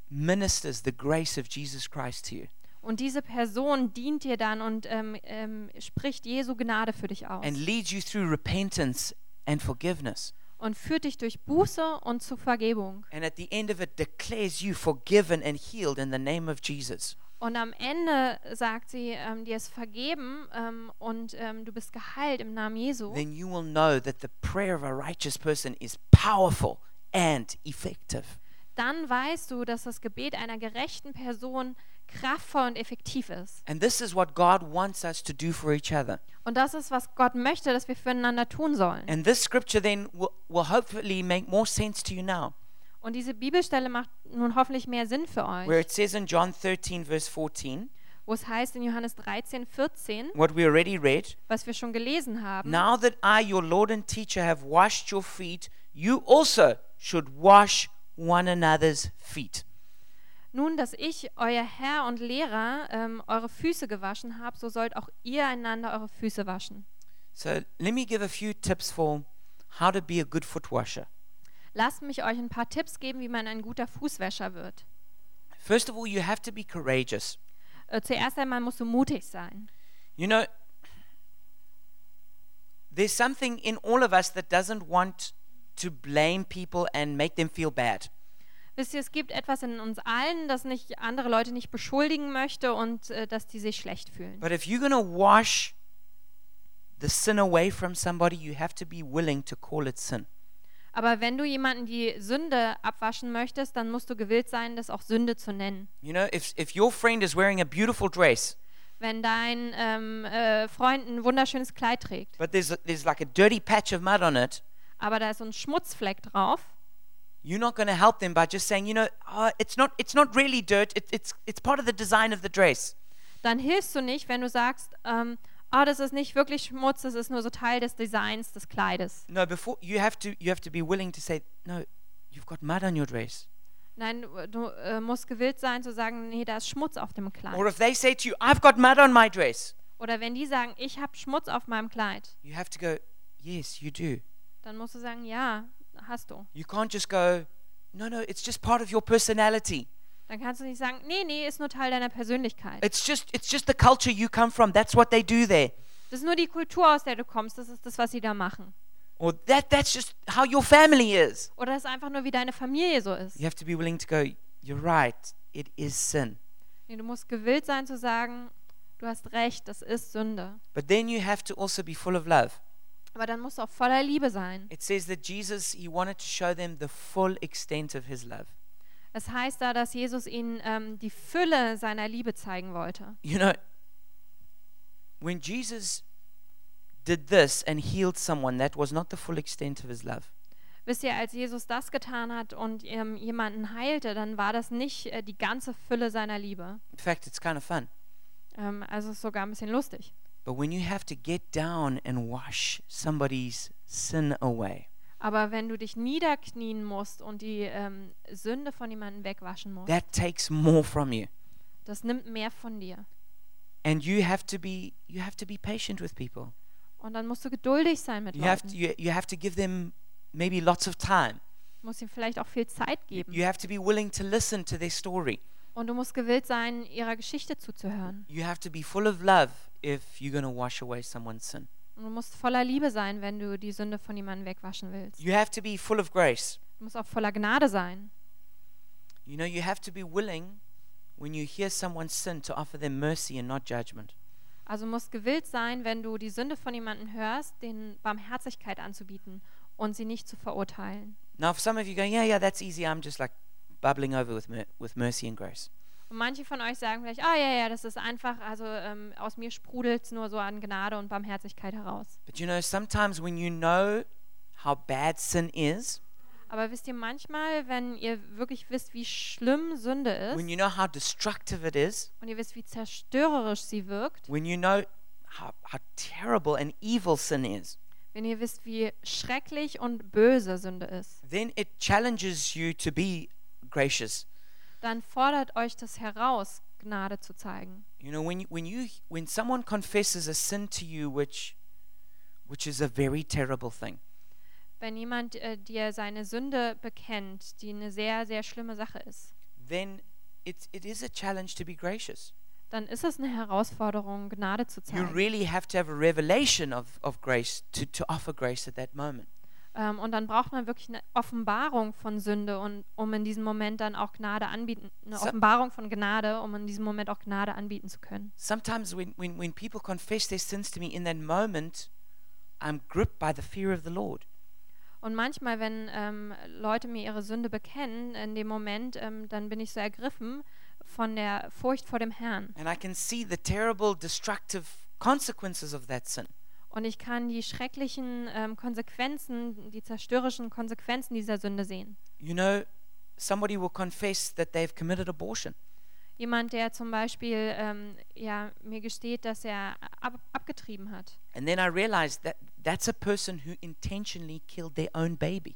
B: ministers the grace of Jesus Christ to you,
A: und diese Person dient dir dann und ähm, ähm, spricht Jesu Gnade für dich aus.
B: And leads you through repentance and forgiveness,
A: und führt dich durch Buße und zur Vergebung.
B: and at the end of it declares you forgiven and healed in the name of Jesus,
A: Und am Ende sagt sie, ähm, dir ist vergeben ähm, und ähm, du bist geheilt im Namen Jesu.
B: then you will know that the prayer of a righteous person is powerful and effective.
A: Dann weißt du, dass das Gebet einer gerechten Person kraftvoll und effektiv ist.
B: And this is what God wants us to do for each other.
A: Und das ist, was Gott möchte, dass wir füreinander tun sollen.
B: And this scripture then will, will hopefully make more sense to you now,
A: Und diese Bibelstelle macht nun hoffentlich mehr Sinn für
B: where
A: euch,
B: it says in John 13, verse 14,
A: wo es heißt in Johannes 13, 14,
B: what we already read.
A: was wir schon gelesen haben.
B: Now that I, your Lord and teacher, have washed your feet, you also should wash one another's feet.
A: Nun, dass ich, euer Herr und Lehrer, ähm, eure Füße gewaschen habe, so sollt auch ihr einander eure Füße waschen.
B: So let me give a few tips for how to be a good foot washer.
A: Lasst mich euch ein paar Tipps geben, wie man ein guter Fußwäscher wird.
B: First of all, you have to be courageous.
A: Äh, zuerst einmal musst du mutig sein.
B: You know, there's something in all of us that doesn't want to blame people and make them feel bad.
A: Wisst ihr, es gibt etwas in uns allen, das nicht andere Leute nicht beschuldigen möchte und äh, dass die sich schlecht fühlen.
B: But if you're to wash the sin away from somebody, you have to be willing to call it sin.
A: Aber wenn du jemanden die Sünde abwaschen möchtest, dann musst du gewillt sein, das auch Sünde zu nennen.
B: You know, if, if your friend is wearing a beautiful dress,
A: Wenn dein ähm, äh, Freund ein wunderschönes Kleid trägt,
B: but there's, there's like a dirty patch of mud on it,
A: aber da ist so ein Schmutzfleck drauf,
B: you're not going to help them by just saying, you know, oh, it's, not, it's not really dirt, it, it's, it's part of the design of the dress.
A: dann hilfst du nicht, wenn du sagst, ähm, ah, das ist nicht wirklich Schmutz, das ist nur so Teil des Designs des Kleides.
B: No, before you have to you have to be willing to say, no, you've got mud on your dress.
A: Nein, du, du äh, musst gewillt sein zu sagen, nee, da ist Schmutz auf dem Kleid.
B: Or if they say to you, I've got mud on my dress,
A: Oder wenn die sagen, ich habe Schmutz auf meinem Kleid,
B: you have to go, yes, you do.
A: dann musst du sagen, ja, hast du.
B: You can't just go, no, no, it's just part of your personality.
A: Dann kannst du nicht sagen, nee, nee, ist nur Teil deiner Persönlichkeit.
B: It's just it's just the culture you come from. That's what they do there.
A: Das ist nur die Kultur, aus der du kommst, das ist das, was sie da machen.
B: Or that that's just how your family is.
A: Oder das ist einfach nur, wie deine Familie so ist.
B: You have to be willing to go, you're right, it is sin.
A: Nee, du musst gewillt sein zu sagen, du hast recht, das ist Sünde.
B: But then you have to also be full of love.
A: Aber dann musst du auch voller Liebe sein.
B: It says that Jesus he wanted to show them the full extent of his love.
A: Es heißt da, dass Jesus ihnen ähm, die Fülle seiner Liebe zeigen wollte.
B: You know, when Jesus did this and healed someone, that was not the full extent of his love.
A: Wisst ihr, als Jesus das getan hat und ähm, jemanden heilte, dann war das nicht äh, die ganze Fülle seiner Liebe.
B: In fact, it's kind of fun.
A: Ähm, also es ist sogar ein bisschen lustig.
B: But when you have to get down and wash somebody's sin away,
A: Aber wenn du dich niederknien musst und die ähm, Sünde von jemandem wegwaschen musst,
B: that takes more from you.
A: das nimmt mehr von dir.
B: And you have to be you have to be patient with people.
A: Und dann musst du geduldig sein mit
B: You have to
A: Leuten.
B: you, you have to give them maybe lots of time.
A: Du musst ihnen vielleicht auch viel Zeit
B: You,
A: geben.
B: you have to be willing to listen to their story.
A: Und du musst gewillt sein, ihrer Geschichte zuzuhören.
B: You have to be full of love if you're going to wash away someone's sin.
A: Und du musst voller Liebe sein, wenn du die Sünde von jemandem wegwaschen willst.
B: You have to be full of grace.
A: Du musst auch voller Gnade sein.
B: You know, you have to be willing when you hear someone's sin to offer them mercy and not judgment.
A: Also musst gewillt sein, wenn du die Sünde von jemandem hörst, den Barmherzigkeit anzubieten und sie nicht zu verurteilen.
B: Now, for some of you going, yeah, yeah, that's easy. I'm just like bubbling over with, mer- with mercy and grace.
A: Und manche von euch sagen vielleicht, ah ja, ja, das ist einfach, also ähm, aus mir sprudelt es nur so an Gnade und Barmherzigkeit heraus.
B: But you know, sometimes when you know how bad sin is,
A: Aber wisst ihr, manchmal, wenn ihr wirklich wisst, wie schlimm Sünde ist
B: when you know how destructive it is,
A: und ihr wisst, wie zerstörerisch sie wirkt,
B: when you know how, how terrible and evil sin is,
A: wenn ihr wisst, wie schrecklich und böse Sünde ist,
B: then it challenges you to be gracious.
A: Dann fordert euch das heraus, Gnade zu zeigen.
B: You know, when you, when you when someone confesses a sin to you, which which is a very terrible thing,
A: Wenn jemand äh, dir seine Sünde bekennt, die eine sehr, sehr schlimme Sache ist,
B: then it's it is a challenge to be gracious.
A: dann ist es eine Herausforderung, Gnade zu
B: You
A: zeigen.
B: really have to have a revelation of, of grace to, to offer grace at that moment.
A: Ähm, und dann braucht man wirklich eine Offenbarung von Sünde, und, um in diesem Moment dann auch Gnade anbieten, eine
B: So-
A: Offenbarung von Gnade, um in diesem Moment auch Gnade anbieten zu können.
B: Sometimes when, when, when people confess their sins to me in that moment, I'm gripped by the fear of the Lord.
A: Und manchmal, wenn ähm, Leute mir ihre Sünde bekennen, in dem Moment, ähm, dann bin ich so ergriffen von der Furcht vor dem Herrn.
B: And I can see the terrible, destructive consequences of that sin.
A: Und ich kann die schrecklichen ähm, Konsequenzen, die zerstörerischen Konsequenzen dieser Sünde sehen.
B: You know, somebody will confess that they've committed abortion.
A: Jemand, der zum Beispiel ähm, ja, mir gesteht, dass er ab, abgetrieben hat.
B: And then I realized that that's a person who intentionally killed their own baby.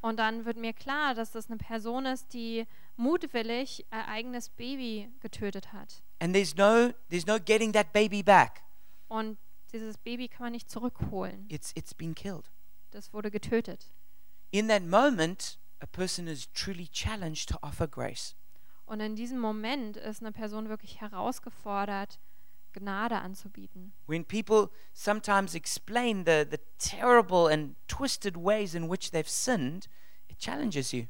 A: Und dann wird mir klar, dass das eine Person ist, die mutwillig ihr eigenes Baby getötet hat.
B: And there's no there's no getting that baby back.
A: Und dieses Baby kann man nicht zurückholen.
B: It's it's been killed.
A: Das wurde getötet.
B: In that moment, a person is truly challenged to offer grace.
A: Und in diesem Moment ist eine Person wirklich herausgefordert, Gnade anzubieten.
B: When people sometimes explain the, the terrible and twisted ways in which they've sinned, it challenges you.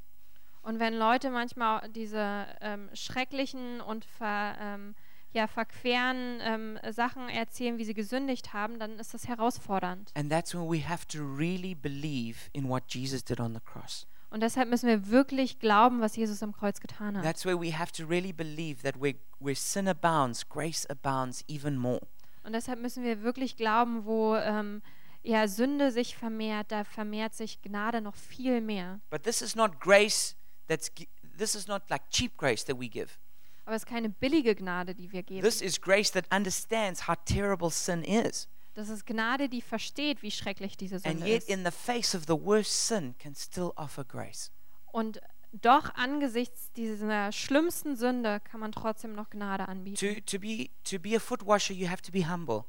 A: Und wenn Leute manchmal diese ähm, schrecklichen und ver, ähm, ja, verqueren ähm, Sachen erzählen, wie sie gesündigt haben, dann ist das herausfordernd.
B: And that's when we have to really believe in what Jesus did on the cross.
A: Und deshalb müssen wir wirklich glauben, was Jesus am Kreuz getan hat.
B: That's where we have to really believe that where, where sin abounds, grace abounds even more.
A: Und deshalb müssen wir wirklich glauben, wo ähm, ja, Sünde sich vermehrt, da vermehrt sich Gnade noch viel mehr.
B: But this is not grace that's this is not like cheap grace that we give.
A: Aber es ist keine billige Gnade, die wir geben.
B: This is grace that understands how terrible sin is.
A: Das ist Gnade, die versteht, wie schrecklich diese
B: And
A: Sünde
B: yet
A: ist.
B: in the face of the worst sin can still offer grace.
A: Und doch angesichts dieser schlimmsten Sünde kann man trotzdem noch Gnade anbieten.
B: To to be to be a foot washer you have to be humble.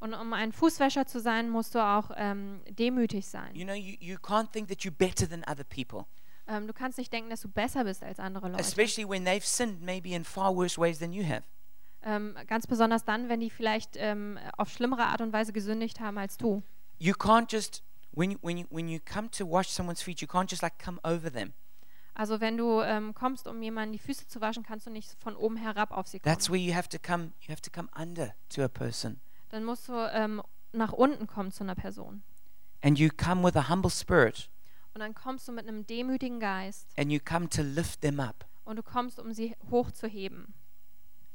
A: Und um ein Fußwäscher zu sein, musst du auch ähm, demütig sein.
B: You know you, you can't think that you're better than other people.
A: Ähm, du kannst nicht denken, dass du besser bist als andere Leute.
B: Especially when they've sinned maybe in far worse ways than you have.
A: Ähm, ganz besonders dann, wenn die vielleicht ähm, auf schlimmere Art und Weise gesündigt haben als du.
B: You can't just when you, when you when you come to wash someone's feet, you can't just like come over them.
A: Also wenn du ähm, kommst, um jemanden die Füße zu waschen, kannst du nicht von oben herab auf sie kommen.
B: That's where you have to come you have to come under to a person.
A: Dann musst du ähm, nach unten kommen zu einer Person.
B: And you come with a humble spirit
A: Und dann kommst du mit einem demütigen Geist
B: and you come to lift them up.
A: und du kommst, um sie hochzuheben.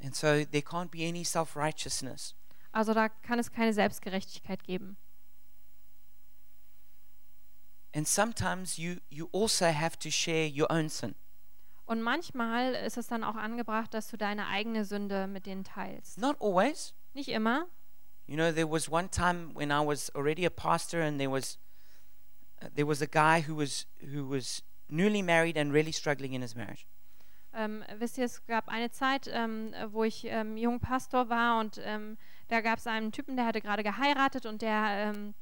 B: And so there can't be any self-righteousness.
A: Also da kann es keine Selbstgerechtigkeit geben.
B: And sometimes you you also have to share your own sin.
A: Und manchmal ist es dann auch angebracht, dass du deine eigene Sünde mit denen teilst.
B: Not always.
A: Nicht immer.
B: You know, there was one time when I was already a pastor, and there was there was a guy who was who was newly married and really struggling in his marriage.
A: Ähm, wisst ihr, es gab eine Zeit, ähm, wo ich ähm, jung Pastor war und ähm, da gab es einen Typen, der hatte gerade geheiratet und der ähm,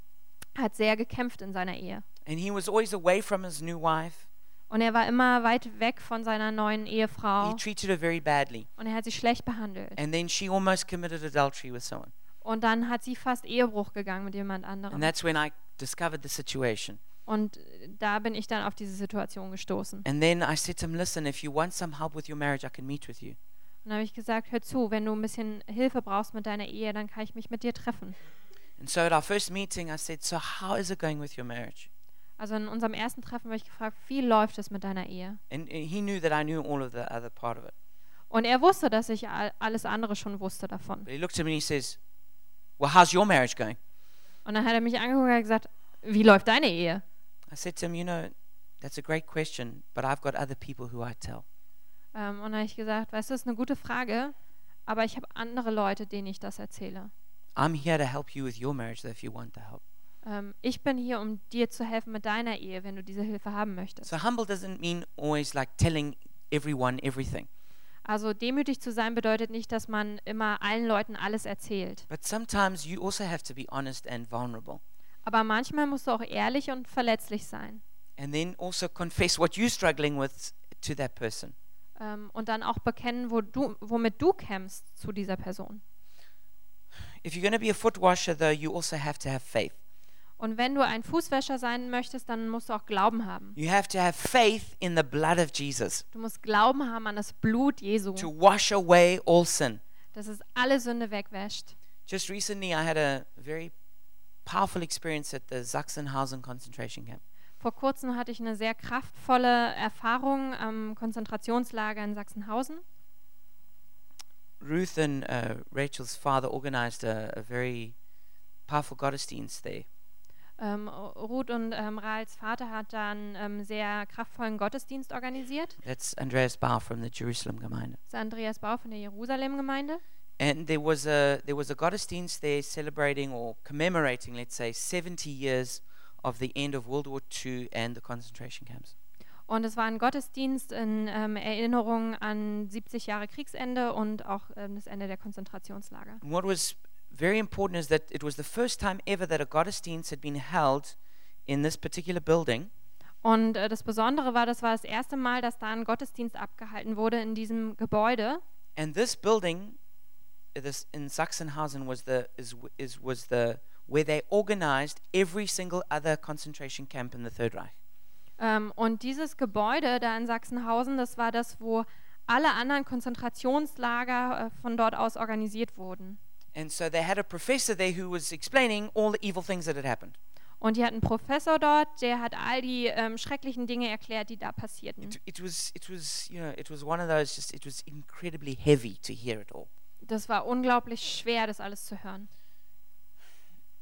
A: hat sehr gekämpft in seiner Ehe.
B: And he was always away from his new wife.
A: Und er war immer weit weg von seiner neuen
B: He
A: Ehefrau
B: treated her very badly,
A: und er hat sie schlecht behandelt.
B: and then she almost committed adultery with someone.
A: Und dann hat sie fast Ehebruch gegangen mit jemand
B: And
A: anderem.
B: that's when I discovered the situation.
A: Und da bin ich dann auf diese Situation gestoßen.
B: And then I said to him, "Listen, if you want some help with your marriage, I can meet with you."
A: Und dann habe ich gesagt, hör zu, wenn du ein bisschen Hilfe brauchst mit deiner Ehe, dann kann ich mich mit dir treffen.
B: And so at our first meeting, I said, "So how is it going with your marriage?"
A: Also in unserem ersten Treffen habe ich gefragt, wie läuft es mit deiner Ehe?
B: And, he knew that I knew all of the other part of it.
A: Und er wusste, dass ich all- alles andere schon wusste davon.
B: But he looked at me and he says, "Well, how's your marriage going?"
A: Und dann hat er mich angeguckt und gesagt, wie läuft deine Ehe?
B: I said to him, "You know, that's a great question, but I've got other people who I tell."
A: Ähm, und habe ich gesagt, weißt du, das ist eine gute Frage, aber ich habe andere Leute, denen ich das erzähle.
B: I'm here to help you with your marriage, though, if you want the help.
A: Ähm, ich bin hier, um dir zu helfen mit deiner Ehe, wenn du diese Hilfe haben möchtest.
B: So humble doesn't mean always like telling everyone everything.
A: Also demütig zu sein bedeutet nicht, dass man immer allen Leuten alles erzählt.
B: But sometimes you also have to be honest and vulnerable.
A: Aber manchmal musst du auch ehrlich und verletzlich sein.
B: And then also confess what you're struggling with to that person.
A: Ähm, und dann auch bekennen, wo du, womit du kämpfst zu dieser Person.
B: If you're going to be a foot washer, though, you also have to have faith.
A: Und wenn du ein Fußwäscher sein möchtest, dann musst du auch Glauben haben.
B: You have to have faith in the blood of Jesus
A: Du musst Glauben haben an das Blut Jesu,
B: to wash away all sin.
A: dass es alle Sünde wegwäscht.
B: Just recently, I had a very powerful experience at the Sachsenhausen concentration camp.
A: Vor kurzem hatte ich eine sehr kraftvolle Erfahrung am Konzentrationslager in Sachsenhausen.
B: Ruth and uh, Rachel's father organized a, a very powerful Gottesdienst there.
A: Ähm, Ruth und ähm, Rahels Vater hat dann ähm, sehr kraftvollen Gottesdienst organisiert.
B: That's Andreas Bau from the Jerusalem Gemeinde.
A: Das ist Andreas Bau von der Jerusalem-Gemeinde.
B: And there was a there was a Gottesdienst there celebrating or commemorating, let's say, 70 years of the end of World War II and the concentration camps.
A: Und es war ein Gottesdienst in ähm, Erinnerung an 70 Jahre Kriegsende und auch ähm, das Ende der Konzentrationslager.
B: And what was very important is that it was the first time ever that a Gottesdienst had been held in this particular building.
A: Und äh, das Besondere war, das war das erste Mal, dass da ein Gottesdienst abgehalten wurde in diesem Gebäude.
B: And this building, this in Sachsenhausen, was the is, is was the where they organized every single other concentration camp in the Third Reich.
A: Ähm, und dieses Gebäude da in Sachsenhausen, das war das, wo alle anderen Konzentrationslager äh, von dort aus organisiert wurden.
B: And so they had a professor there who was explaining all the evil things that had happened.
A: Und die hatten einen Professor dort, der hat all die ähm, schrecklichen Dinge erklärt, die da passierten.
B: It, it was it was you know it was one of those just it was incredibly heavy to hear it all.
A: Das war unglaublich schwer, das alles zu hören.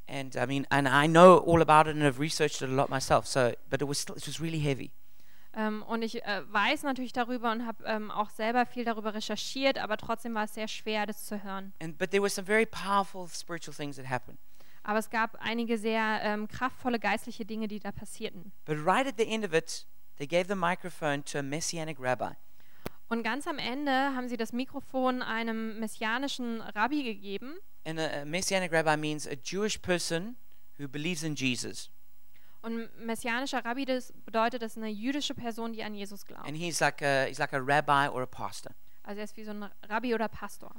B: And I mean and I know all about it and have researched it a lot myself. So but it was still it was really heavy.
A: Ähm, und ich äh, weiß natürlich darüber und habe ähm, auch selber viel darüber recherchiert, aber trotzdem war es sehr schwer, das zu hören.
B: And but there were some very powerful spiritual things that happened.
A: Aber es gab einige sehr ähm, kraftvolle geistliche Dinge, die da passierten.
B: But right at the end of it, they gave the microphone to a messianic rabbi.
A: Und ganz am Ende haben sie das Mikrofon einem messianischen Rabbi gegeben.
B: And a, a messianic rabbi means a Jewish person who believes in Jesus.
A: Und messianischer Rabbi, das bedeutet, das ist eine jüdische Person, die an Jesus glaubt.
B: And he's like a he's like a rabbi or a pastor.
A: Also er ist wie so ein Rabbi oder Pastor.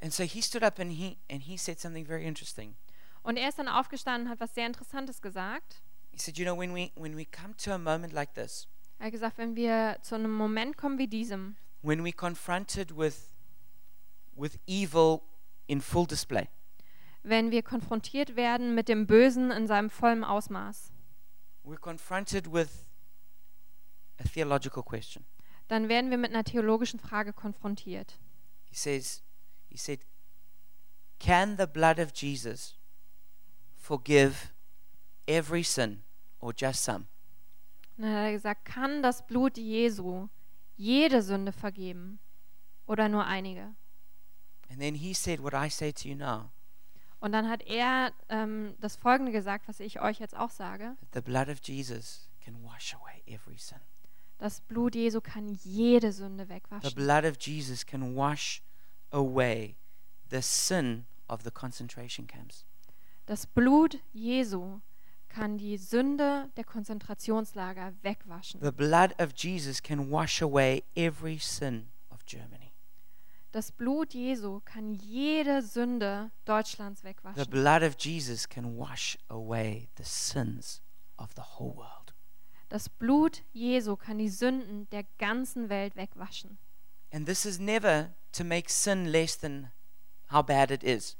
B: And so he stood up and he and he said something very interesting.
A: Und er ist dann aufgestanden und hat was sehr Interessantes gesagt.
B: He said, "You know, when we when we come to a moment like this,
A: Er hat gesagt, wenn wir zu einem Moment kommen wie diesem,
B: when we're confronted with with evil in full display,
A: wenn wir konfrontiert werden mit dem Bösen in seinem vollen Ausmaß,
B: we're confronted with a theological question.
A: dann werden wir mit einer theologischen Frage konfrontiert.
B: He says, he said, can the blood of Jesus forgive every sin or just some?
A: Und dann hat er gesagt, kann das Blut Jesu jede Sünde vergeben oder nur einige?
B: And then he said what I say to you now,
A: Und dann hat er ähm, das Folgende gesagt, was ich euch jetzt auch sage.
B: the blood of Jesus can wash away every sin.
A: Das Blut Jesu kann jede Sünde
B: The
A: wegwaschen.
B: blood of Jesus can wash away the sin of the concentration camps.
A: Das Blut Jesu kann die Sünde der Konzentrationslager wegwaschen.
B: The blood of Jesus can wash away every sin of Germany.
A: Das Blut Jesu kann jede Sünde Deutschlands
B: The
A: wegwaschen.
B: blood of Jesus can wash away the sins of the whole world.
A: Das Blut Jesu kann die Sünden der ganzen Welt wegwaschen.
B: And this is never to make sin less than how bad it is.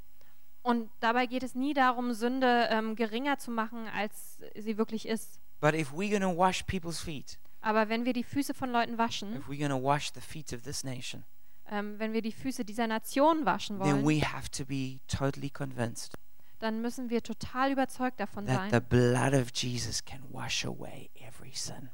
A: Und dabei geht es nie darum, Sünde ähm, geringer zu machen, als sie wirklich ist.
B: But if we're to wash people's feet,
A: Aber wenn wir die Füße von Leuten waschen,
B: if we're to wash the feet of this nation,
A: ähm, wenn wir die Füße dieser Nation waschen
B: then
A: wollen,
B: we have to be totally convinced
A: dann müssen wir total überzeugt davon
B: that the
A: sein,
B: blood of Jesus can wash away every sin.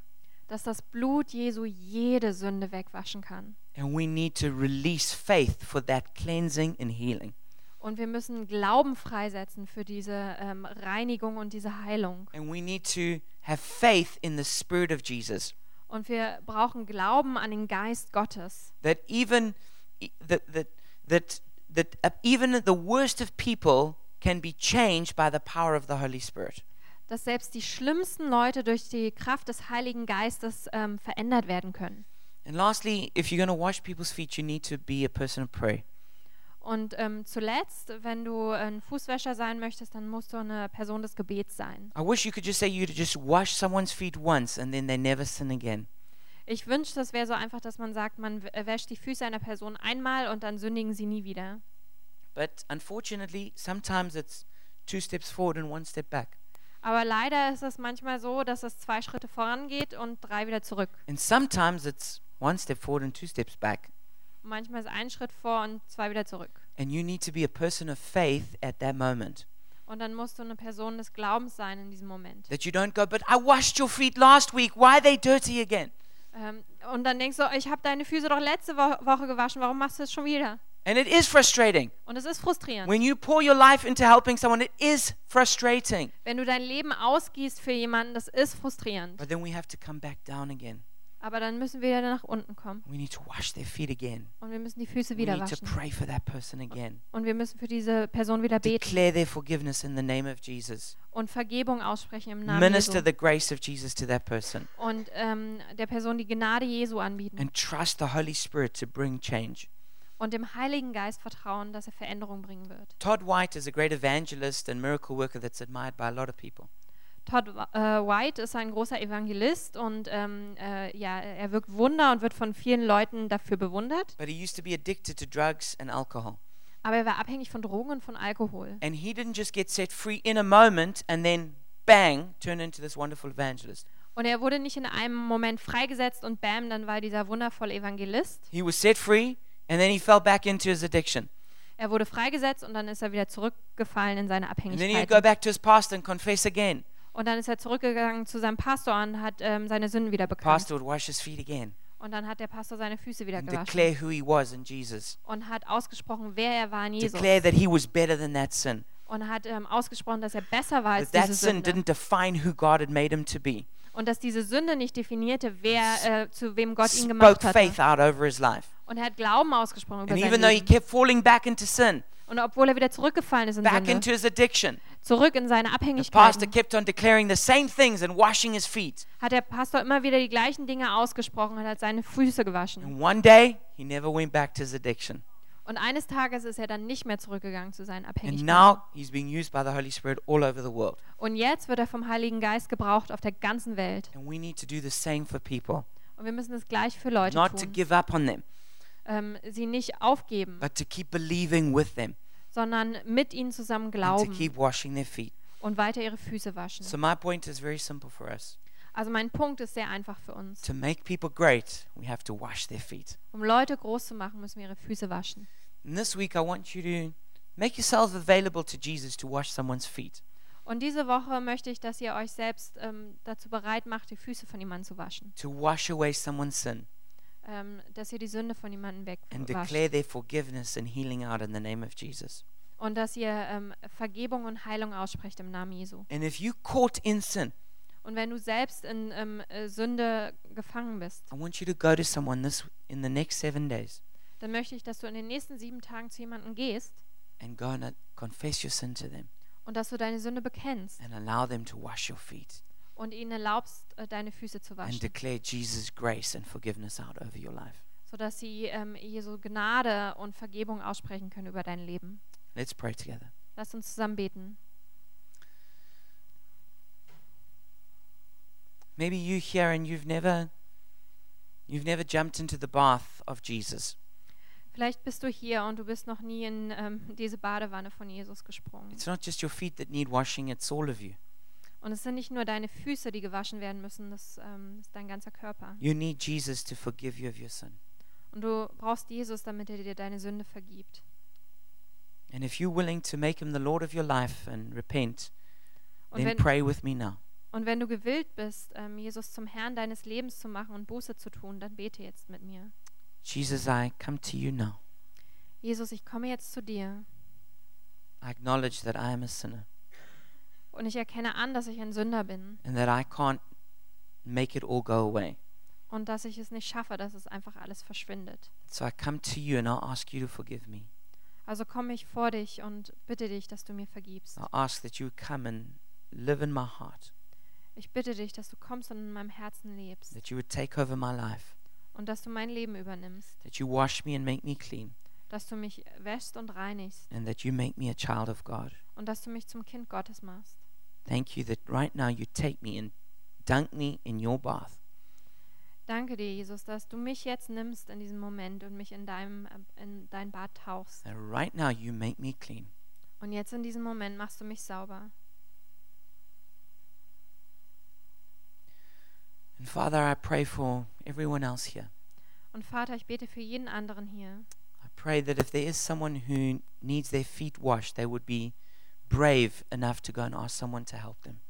A: dass das Blut Jesu jede Sünde wegwaschen kann.
B: And we need to release faith for that cleansing and healing.
A: Und wir müssen Glauben freisetzen für diese ähm, Reinigung und diese Heilung.
B: And we need to have faith in the Spirit of Jesus.
A: Und wir brauchen Glauben an den Geist Gottes.
B: That even e- that that that that uh, even the worst of people can be changed by the power of the Holy Spirit.
A: Dass selbst die schlimmsten Leute durch die Kraft des Heiligen Geistes ähm, verändert werden können.
B: And lastly, if you're going to wash people's feet, you need to be a person of prayer.
A: Und ähm, zuletzt, wenn du ein Fußwäscher sein möchtest, dann musst du eine Person des Gebets sein.
B: I wish you could just say you just wash someone's feet once and then they never sin again.
A: Ich wünschte, es wäre so einfach, dass man sagt, man w- wäscht die Füße einer Person einmal und dann sündigen sie nie wieder.
B: But unfortunately, sometimes it's two steps forward and one step back.
A: Aber leider ist es manchmal so, dass es zwei Schritte vorangeht und drei wieder zurück.
B: And sometimes it's one step forward and two steps back.
A: Manchmal ist ein Schritt vor und zwei wieder zurück.
B: And you need to be a person of faith at that moment.
A: Und dann musst du eine Person des Glaubens sein in diesem Moment.
B: That you don't go, but I washed your feet last week. Why are they dirty again?
A: Ähm, und dann denkst du, ich habe deine Füße doch letzte Wo Woche gewaschen, warum machst du es schon wieder?
B: And it is frustrating.
A: Und es ist frustrierend.
B: When you pour your life into helping someone, it is frustrating.
A: Wenn du dein Leben ausgießt für jemanden, das ist frustrierend.
B: But then we have to come back down again.
A: Aber dann müssen wir wieder nach unten kommen.
B: We need to wash their feet again.
A: Und wir müssen die Füße
B: We
A: wieder
B: need to
A: waschen.
B: pray for that person again.
A: Und wir müssen für diese Person wieder beten
B: Declare their forgiveness in the name of Jesus.
A: und Vergebung aussprechen im Namen
B: Minister
A: Jesu.
B: the grace of Jesus to that person.
A: Und ähm, der Person die Gnade Jesu anbieten.
B: And trust the Holy Spirit to bring change.
A: Und dem Heiligen Geist vertrauen, dass er Veränderung bringen wird.
B: Todd White is a great evangelist and miracle worker that's admired by a lot of people.
A: Todd äh, White ist ein großer Evangelist und ähm, äh, ja, er wirkt Wunder und wird von vielen Leuten dafür bewundert.
B: But he used to be addicted to drugs and alcohol.
A: Aber er war abhängig von Drogen und von Alkohol.
B: And he didn't just get set free in a moment and then bang, turn into this wonderful evangelist.
A: Und er wurde nicht in einem Moment freigesetzt und bam, dann war dieser wundervolle Evangelist.
B: He was set free and then he fell back into his addiction.
A: Er wurde freigesetzt und dann ist er wieder zurückgefallen in seine
B: And then he'd
A: Abhängigkeit.
B: go back to his pastor and confess again.
A: Und dann ist er zurückgegangen zu seinem Pastor und hat ähm, seine Sünden wieder bekannt.
B: Pastor would wash his feet again
A: Und dann hat der Pastor seine Füße wieder
B: and
A: gewaschen
B: declare who he was in Jesus.
A: und hat ausgesprochen, wer er war in Jesus.
B: Declare that he was better than that sin.
A: Und hat ähm, ausgesprochen, dass er besser war als
B: That that
A: diese
B: sin
A: Sünde.
B: didn't define who God had made him to be.
A: Und dass diese Sünde nicht definierte, wer äh, zu wem Gott ihn gemacht hat.
B: faith out over his life.
A: Und er hat Glauben ausgesprochen über
B: And
A: sein
B: even though he
A: Leben.
B: kept falling back into sin,
A: Und obwohl er wieder zurückgefallen ist in
B: back
A: Sünde,
B: into his addiction,
A: zurück in seine
B: the pastor
A: Abhängigkeit,
B: kept on declaring the same things and washing his feet.
A: hat der Pastor immer wieder die gleichen Dinge ausgesprochen und hat seine Füße gewaschen.
B: And one day, he never went back to his addiction.
A: Und eines Tages ist er dann nicht mehr zurückgegangen zu seinen
B: And
A: Abhängigkeiten.
B: now he's being used by the Holy Spirit all over the world.
A: Und jetzt wird er vom Heiligen Geist gebraucht auf der ganzen Welt.
B: And we need to do the same for people.
A: Und wir müssen es gleich für Leute
B: Not to
A: tun.
B: give up on them,
A: Ähm, sie nicht aufgeben,
B: but to keep believing with them
A: sondern mit ihnen zusammen glauben und weiter ihre Füße waschen.
B: So, my point is very simple for us.
A: Also mein Punkt ist sehr einfach für uns.
B: To make people great, we have to wash their feet.
A: Um Leute groß zu machen, müssen wir ihre Füße waschen.
B: And this week, I want you to make yourself available to Jesus to wash someone's feet.
A: Und diese Woche möchte ich, dass ihr euch selbst ähm, dazu bereit macht, die Füße von jemandem zu waschen.
B: to wash away someone's sin
A: Ähm, dass ihr die Sünde von jemandem
B: and
A: wegwascht.
B: declare their forgiveness and healing out in the name of Jesus.
A: Und dass ihr ähm, Vergebung und Heilung aussprecht im Namen Jesu.
B: And if you caught in sin,
A: Und wenn du selbst in ähm, äh, Sünde gefangen bist,
B: I want you to go to someone this in the next seven days
A: dann möchte ich, dass du in den nächsten sieben Tagen zu jemandem gehst
B: and go and uh, confess your sin to them
A: und dass du deine Sünde bekennst
B: and allow them to wash your feet
A: und ihnen erlaubst, äh, deine Füße zu
B: and
A: waschen,
B: declare Jesus' grace and forgiveness out over your life.
A: sodass sie ähm, Jesu Gnade und Vergebung aussprechen können über dein Leben.
B: Let's pray together.
A: Lass uns zusammen beten.
B: Maybe you here and you've never you've never jumped into the bath of Jesus.
A: Vielleicht bist du hier und du bist noch nie in ähm, diese Badewanne von Jesus gesprungen.
B: It's not just your feet that need washing, it's all of you.
A: Und es sind nicht nur deine Füße, die gewaschen werden müssen, das ähm, ist dein ganzer Körper.
B: You need Jesus to forgive you of your sin.
A: Und du brauchst Jesus, damit er dir deine Sünde vergibt.
B: And if you're willing to make him the Lord of your life and repent,
A: Und
B: then
A: wenn,
B: pray with me now.
A: und wenn du gewillt bist, ähm, Jesus zum Herrn deines Lebens zu machen und Buße zu tun, dann bete jetzt mit mir.
B: Jesus, I come to you now.
A: Jesus, ich komme jetzt zu dir
B: I acknowledge that I am a sinner
A: und ich erkenne an, dass ich ein Sünder bin
B: and that I can't make it all go away.
A: und dass ich es nicht schaffe, dass es einfach alles verschwindet.
B: So I come to you and I'll ask you to forgive me.
A: Also komme ich vor dich und bitte dich, dass du mir vergibst.
B: I'll ask that you would come and live in my heart,
A: Ich bitte dich, dass du kommst und in meinem Herzen lebst
B: that you would take over my life,
A: und dass du mein Leben übernimmst,
B: that you wash me and make me clean,
A: dass du mich wäschst und reinigst
B: and that you make me a child of God.
A: und dass du mich zum Kind Gottes machst.
B: Thank you that right now you take me and dunk me in your bath.
A: Danke dir, Jesus, dass du mich jetzt nimmst in diesem Moment und mich in, deinem, äh, in dein Bad tauchst.
B: And right now you make me clean.
A: Und jetzt in diesem Moment machst du mich sauber.
B: And Father, I pray for everyone else here.
A: Und Vater, ich bete für jeden anderen hier.
B: I pray that if there is someone who needs their feet washed, they would be brave enough to go and ask someone to help them.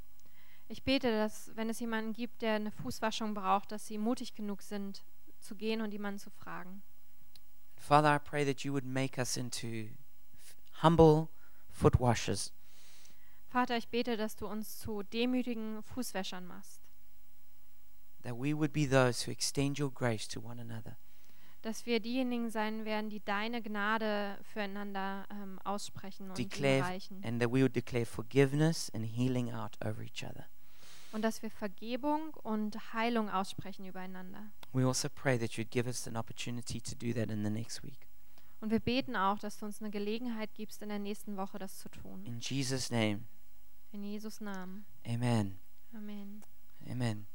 A: Ich bete, dass wenn es jemanden gibt, der eine Fußwaschung braucht, dass sie mutig genug sind, zu gehen und jemanden zu fragen.
B: Father, I pray that you would make us into humble foot washers,
A: Vater, ich bete, dass du uns zu demütigen Fußwäschern machst,
B: that we would be those who extend your grace to one another.
A: Dass wir diejenigen sein werden, die deine Gnade füreinander ähm, aussprechen und sie
B: Declare
A: reichen.
B: and that we would declare forgiveness and healing out over each other.
A: Und dass wir Vergebung und Heilung aussprechen übereinander.
B: We also pray that you'd give us an opportunity to do that in the next week.
A: Und wir beten auch, dass du uns eine Gelegenheit gibst, in der nächsten Woche das zu tun.
B: In Jesus' name,
A: In Jesus Namen.
B: amen.
A: Amen.
B: Amen.